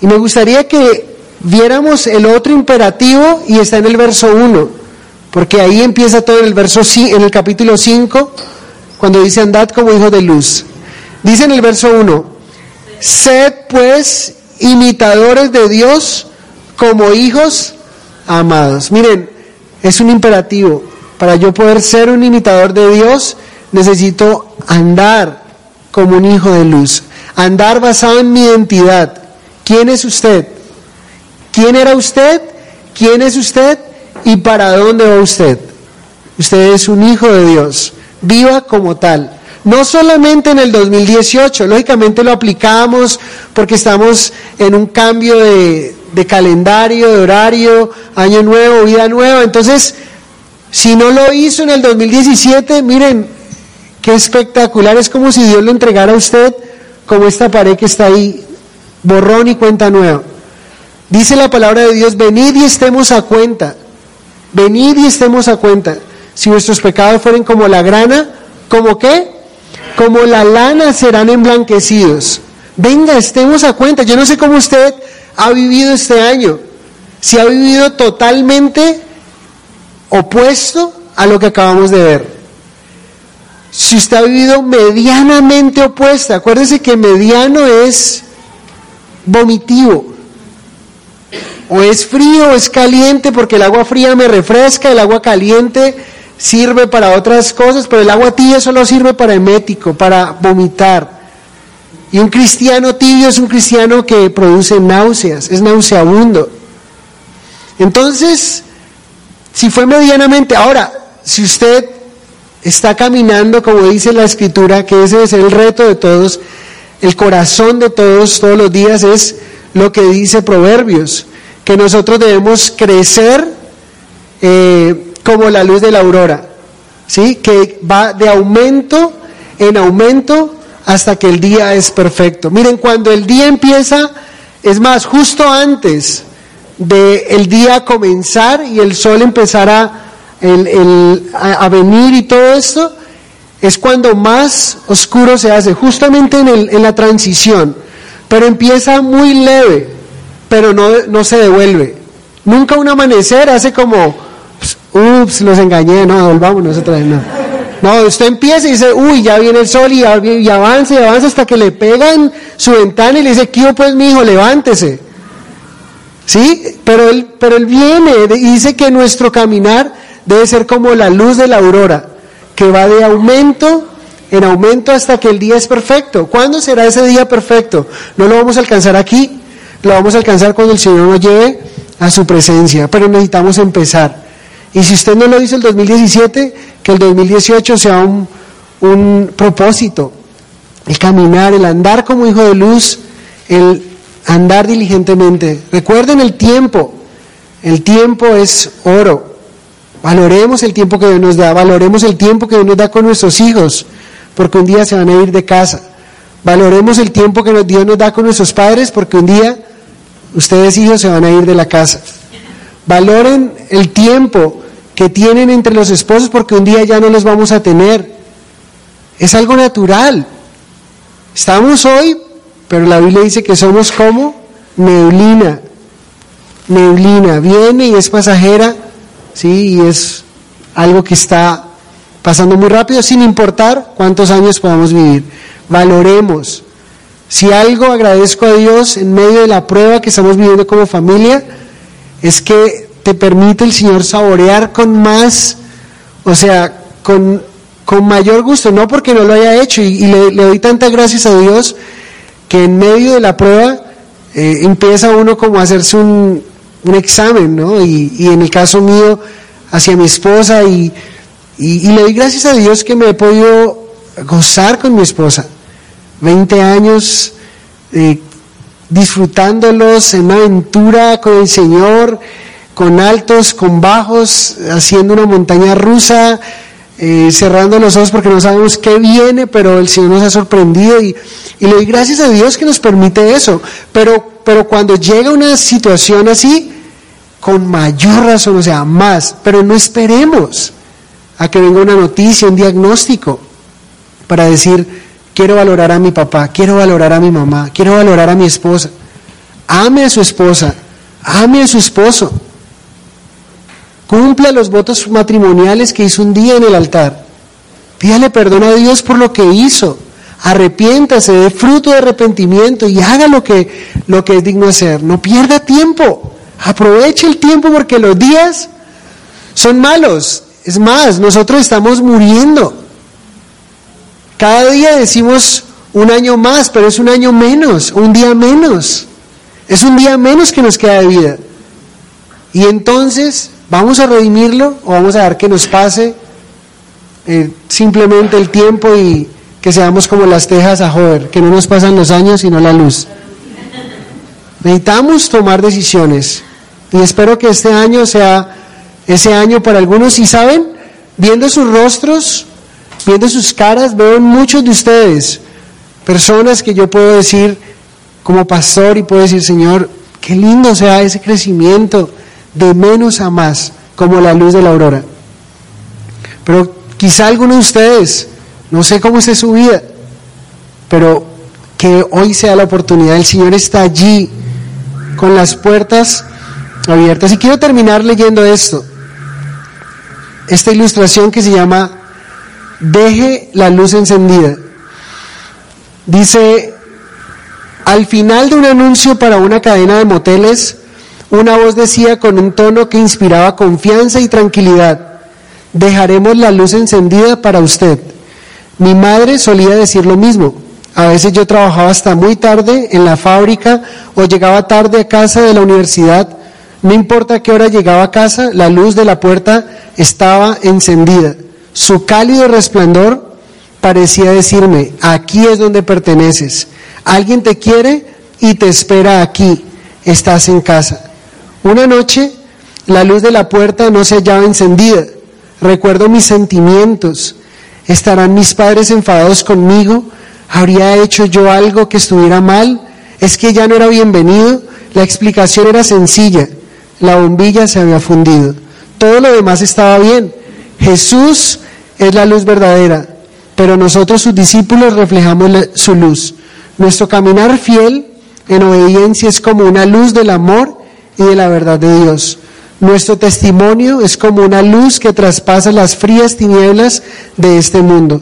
B: Y me gustaría que viéramos el otro imperativo y está en el verso 1, porque ahí empieza todo en el verso en el capítulo 5, cuando dice andad como hijos de luz. Dice en el verso 1, sed pues imitadores de Dios como hijos amados. Miren, es un imperativo. Para yo poder ser un imitador de Dios, necesito andar como un hijo de luz. Andar basado en mi identidad. ¿Quién es usted? ¿Quién era usted? ¿Quién es usted? ¿Y para dónde va usted? Usted es un hijo de Dios. Viva como tal no solamente en el 2018, lógicamente lo aplicamos porque estamos en un cambio de, calendario, de horario, año nuevo, vida nueva. Entonces, si no lo hizo en el 2017, miren, qué espectacular. Es como si Dios lo entregara a usted como esta pared que está ahí, borrón y cuenta nueva. Dice la palabra de Dios, venid y estemos a cuenta. Venid y estemos a cuenta. Si nuestros pecados fueren como la grana, ¿como qué? como la lana serán emblanquecidos. Venga, estemos a cuenta. Yo no sé cómo usted ha vivido este año. Si ha vivido totalmente opuesto a lo que acabamos de ver. Si usted ha vivido medianamente opuesta, acuérdese que mediano es vomitivo. O es frío o es caliente porque el agua fría me refresca, el agua caliente sirve para otras cosas, pero el agua tibia solo sirve para emético, para vomitar. Y un cristiano tibio es un cristiano que produce náuseas, es nauseabundo. Entonces, si fue medianamente, ahora, si usted está caminando, como dice la escritura, que ese es el reto de todos, el corazón de todos todos los días es lo que dice Proverbios, que nosotros debemos crecer eh, como la luz de la aurora, ¿sí? Que va de aumento en aumento hasta que el día es perfecto. Miren, cuando el día empieza, es más, justo antes de el día comenzar y el sol empezar a, a, venir y todo esto, es cuando más oscuro se hace, justamente en, en la transición. Pero empieza muy leve, pero no, no se devuelve. Nunca un amanecer hace como ups, los engañé, no, volvámonos otra vez, no. No, usted empieza y dice, uy, ya viene el sol y, avanza y avanza hasta que le pegan su ventana y le dice, ¿qué pues mi hijo? Levántese. ¿Sí? Pero él, pero él viene y dice que nuestro caminar debe ser como la luz de la aurora, que va de aumento en aumento hasta que el día es perfecto. ¿Cuándo será ese día perfecto? No lo vamos a alcanzar aquí, lo vamos a alcanzar cuando el Señor nos lleve a su presencia, pero necesitamos empezar. Y si usted no lo hizo el 2017, que el 2018 sea un, un propósito, el caminar, el andar como hijo de luz, el andar diligentemente. Recuerden el tiempo, el tiempo es oro. Valoremos el tiempo que Dios nos da, valoremos el tiempo que Dios nos da con nuestros hijos, porque un día se van a ir de casa. Valoremos el tiempo que Dios nos da con nuestros padres, porque un día ustedes hijos se van a ir de la casa. Valoren el tiempo que tienen entre los esposos, porque un día ya no los vamos a tener. Es algo natural. Estamos hoy, pero la Biblia dice que somos como neblina. Neblina viene y es pasajera, sí, y es algo que está pasando muy rápido sin importar cuántos años podamos vivir. Valoremos. Si algo agradezco a Dios en medio de la prueba que estamos viviendo como familia, es que te permite el Señor saborear con más, o sea, con, con mayor gusto, no porque no lo haya hecho, y, le, doy tantas gracias a Dios que en medio de la prueba eh, empieza uno como a hacerse un, un examen, ¿no? Y, y, en el caso mío, hacia mi esposa, y, y, le doy gracias a Dios que me he podido gozar con mi esposa. 20 años eh, disfrutándolos en una aventura con el Señor, con altos, con bajos, haciendo una montaña rusa, eh, cerrando los ojos porque no sabemos qué viene, pero el Señor nos ha sorprendido y, y le doy gracias a Dios que nos permite eso. Pero, pero cuando llega una situación así, con mayor razón, o sea, más, pero no esperemos a que venga una noticia, un diagnóstico, para decir, quiero valorar a mi papá, quiero valorar a mi mamá, quiero valorar a mi esposa. Ame a su esposa, ame a su esposo. Cumpla los votos matrimoniales que hizo un día en el altar. Pídale perdón a Dios por lo que hizo. Arrepiéntase, dé fruto de arrepentimiento y haga lo que, lo que es digno hacer. No pierda tiempo. Aproveche el tiempo porque los días son malos. Es más, nosotros estamos muriendo. Cada día decimos un año más, pero es un año menos, un día menos. Es un día menos que nos queda de vida. Y entonces, ¿vamos a redimirlo o vamos a dar que nos pase eh, simplemente el tiempo y que seamos como las tejas a joder, que no nos pasan los años sino la luz? Necesitamos tomar decisiones y espero que este año sea ese año para algunos. Y saben, viendo sus rostros, viendo sus caras, veo en muchos de ustedes personas que yo puedo decir como pastor y puedo decir, Señor, qué lindo sea ese crecimiento de menos a más, como la luz de la aurora. Pero quizá alguno de ustedes, no sé cómo es su vida, pero que hoy sea la oportunidad, el Señor está allí con las puertas abiertas. Y quiero terminar leyendo esto, esta ilustración que se llama Deje la luz encendida. Dice, al final de un anuncio para una cadena de moteles, una voz decía con un tono que inspiraba confianza y tranquilidad, dejaremos la luz encendida para usted. Mi madre solía decir lo mismo. A veces yo trabajaba hasta muy tarde en la fábrica o llegaba tarde a casa de la universidad. No importa qué hora llegaba a casa, la luz de la puerta estaba encendida. Su cálido resplandor parecía decirme, aquí es donde perteneces. Alguien te quiere y te espera aquí. Estás en casa. Una noche la luz de la puerta no se hallaba encendida. Recuerdo mis sentimientos. ¿Estarán mis padres enfadados conmigo? ¿Habría hecho yo algo que estuviera mal? ¿Es que ya no era bienvenido? La explicación era sencilla. La bombilla se había fundido. Todo lo demás estaba bien. Jesús es la luz verdadera, pero nosotros sus discípulos reflejamos su luz. Nuestro caminar fiel en obediencia es como una luz del amor y de la verdad de Dios. Nuestro testimonio es como una luz que traspasa las frías tinieblas de este mundo.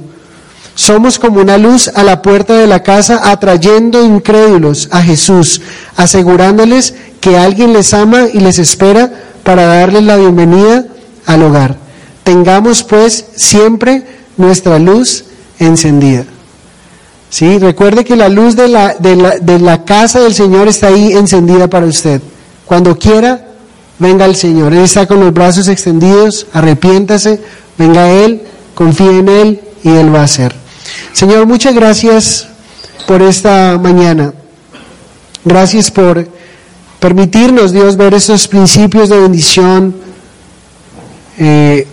B: Somos como una luz a la puerta de la casa atrayendo incrédulos a Jesús, asegurándoles que alguien les ama y les espera para darles la bienvenida al hogar. Tengamos pues siempre nuestra luz encendida. ¿Sí? Recuerde que la luz de la, de la, de la casa del Señor está ahí encendida para usted. Cuando quiera, venga al Señor. Él está con los brazos extendidos, arrepiéntase, venga Él, confíe en Él y Él va a hacer. Señor, muchas gracias por esta mañana. Gracias por permitirnos, Dios, ver esos principios de bendición eh,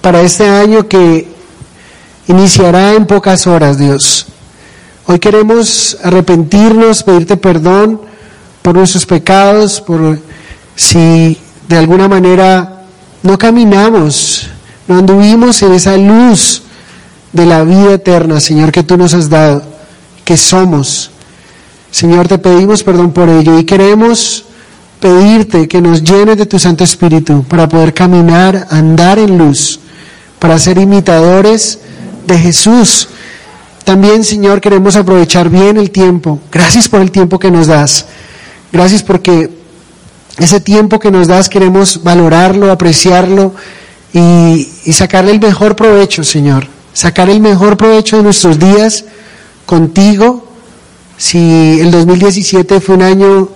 B: para este año que iniciará en pocas horas, Dios. Hoy queremos arrepentirnos, pedirte perdón por nuestros pecados, por si de alguna manera no caminamos, no anduvimos en esa luz de la vida eterna, Señor, que tú nos has dado, que somos. Señor, te pedimos perdón por ello y queremos pedirte que nos llenes de tu Santo Espíritu para poder caminar, andar en luz, para ser imitadores de Jesús. También, Señor, queremos aprovechar bien el tiempo. Gracias por el tiempo que nos das. Gracias porque ese tiempo que nos das queremos valorarlo, apreciarlo y, y sacarle el mejor provecho, Señor. Sacar el mejor provecho de nuestros días contigo. Si el 2017 fue un año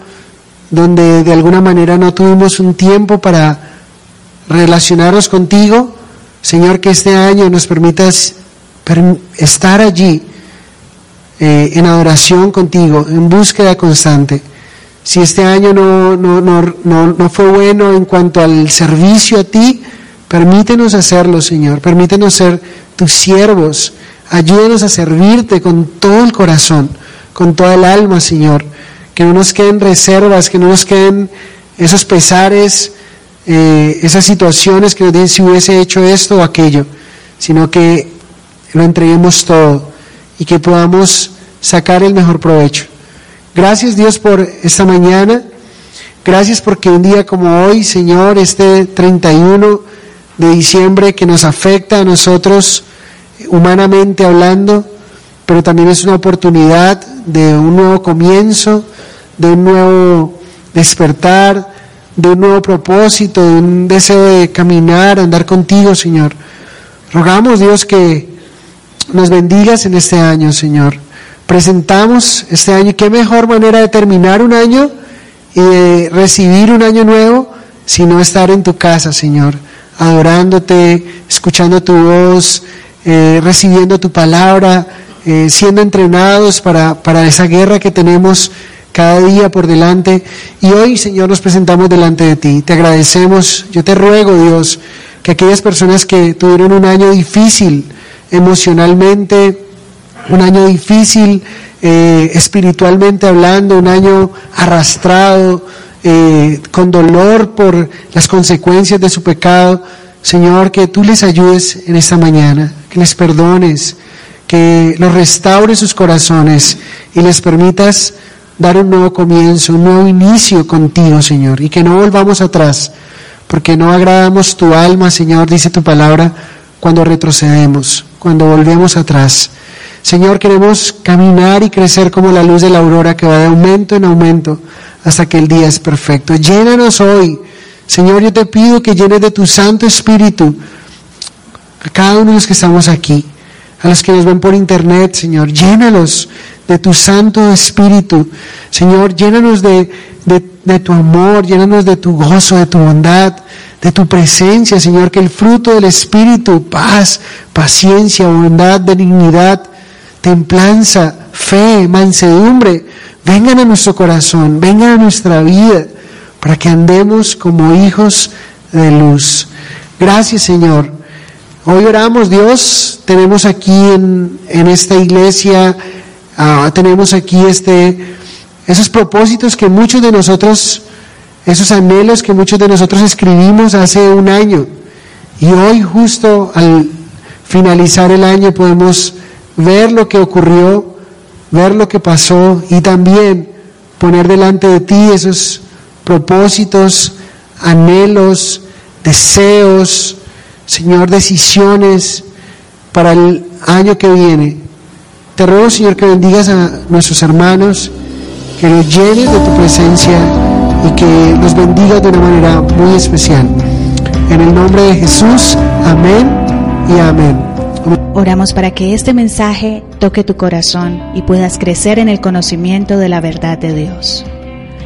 B: donde de alguna manera no tuvimos un tiempo para relacionarnos contigo, Señor, que este año nos permitas estar allí eh, en adoración contigo, en búsqueda constante. Si este año no, no, no, no, fue bueno en cuanto al servicio a ti, permítenos hacerlo, Señor. Permítenos ser tus siervos. Ayúdanos a servirte con todo el corazón, con toda el alma, Señor. Que no nos queden reservas, que no nos queden esos pesares, eh, esas situaciones que nos dicen si hubiese hecho esto o aquello, sino que lo entreguemos todo y que podamos sacar el mejor provecho. Gracias Dios por esta mañana. Gracias porque un día como hoy, Señor, este 31 de diciembre que nos afecta a nosotros humanamente hablando, pero también es una oportunidad de un nuevo comienzo, de un nuevo despertar, de un nuevo propósito, de un deseo de caminar, andar contigo, Señor. Rogamos, Dios, que nos bendigas en este año, Señor presentamos este año. ¿Qué mejor manera de terminar un año y de recibir un año nuevo sino estar en tu casa, Señor, adorándote, escuchando tu voz, eh, recibiendo tu palabra, eh, siendo entrenados para, para esa guerra que tenemos cada día por delante. Y hoy, Señor, nos presentamos delante de ti. Te agradecemos. Yo te ruego, Dios, que aquellas personas que tuvieron un año difícil emocionalmente, un año difícil eh, espiritualmente hablando, un año arrastrado, eh, con dolor por las consecuencias de su pecado. Señor, que tú les ayudes en esta mañana, que les perdones, que los restaures sus corazones y les permitas dar un nuevo comienzo, un nuevo inicio contigo, Señor, y que no volvamos atrás, porque no agradamos tu alma, Señor, dice tu palabra, cuando retrocedemos, cuando volvemos atrás. Señor, queremos caminar y crecer como la luz de la aurora que va de aumento en aumento hasta que el día es perfecto. Llénanos hoy. Señor, yo te pido que llenes de tu Santo Espíritu a cada uno de los que estamos aquí, a los que nos ven por internet, Señor. Llénalos de tu Santo Espíritu. Señor, llénanos de, de tu amor, llénanos de tu gozo, de tu bondad, de tu presencia, Señor, que el fruto del Espíritu, paz, paciencia, bondad, benignidad, templanza, fe, mansedumbre, vengan a nuestro corazón, vengan a nuestra vida, para que andemos como hijos de luz. Gracias, Señor. Hoy oramos, Dios, tenemos aquí en, esta iglesia, ah, tenemos aquí este, esos propósitos que muchos de nosotros, esos anhelos que muchos de nosotros escribimos hace un año. Y hoy justo al finalizar el año podemos ver lo que ocurrió, ver lo que pasó y también poner delante de ti esos propósitos, anhelos, deseos, Señor, decisiones para el año que viene. Te ruego, Señor, que bendigas a nuestros hermanos, que los llenes de tu presencia y que los bendigas de una manera muy especial. En el nombre de Jesús, amén y amén.
A: Oramos para que este mensaje toque tu corazón y puedas crecer en el conocimiento de la verdad de Dios.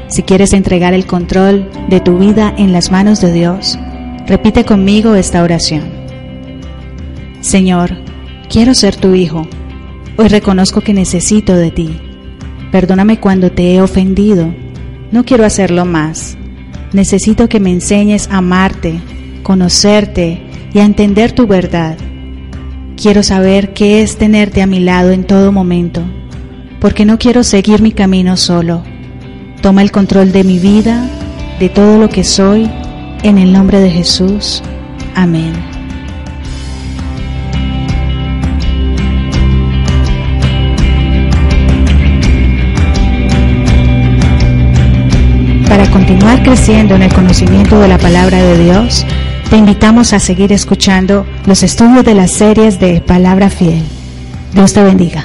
A: Si quieres entregar el control de tu vida en las manos de Dios, repite conmigo esta oración. Señor, quiero ser tu hijo. Hoy reconozco que necesito de ti. Perdóname cuando te he ofendido. No quiero hacerlo más. Necesito que me enseñes a amarte, conocerte y a entender tu verdad. Quiero saber qué es tenerte a mi lado en todo momento, porque no quiero seguir mi camino solo Toma el control de mi vida, de todo lo que soy, en el nombre de Jesús. Amén. Creciendo en el conocimiento de la palabra de Dios, te invitamos a seguir escuchando los estudios de las series de Palabra Fiel. Dios te bendiga.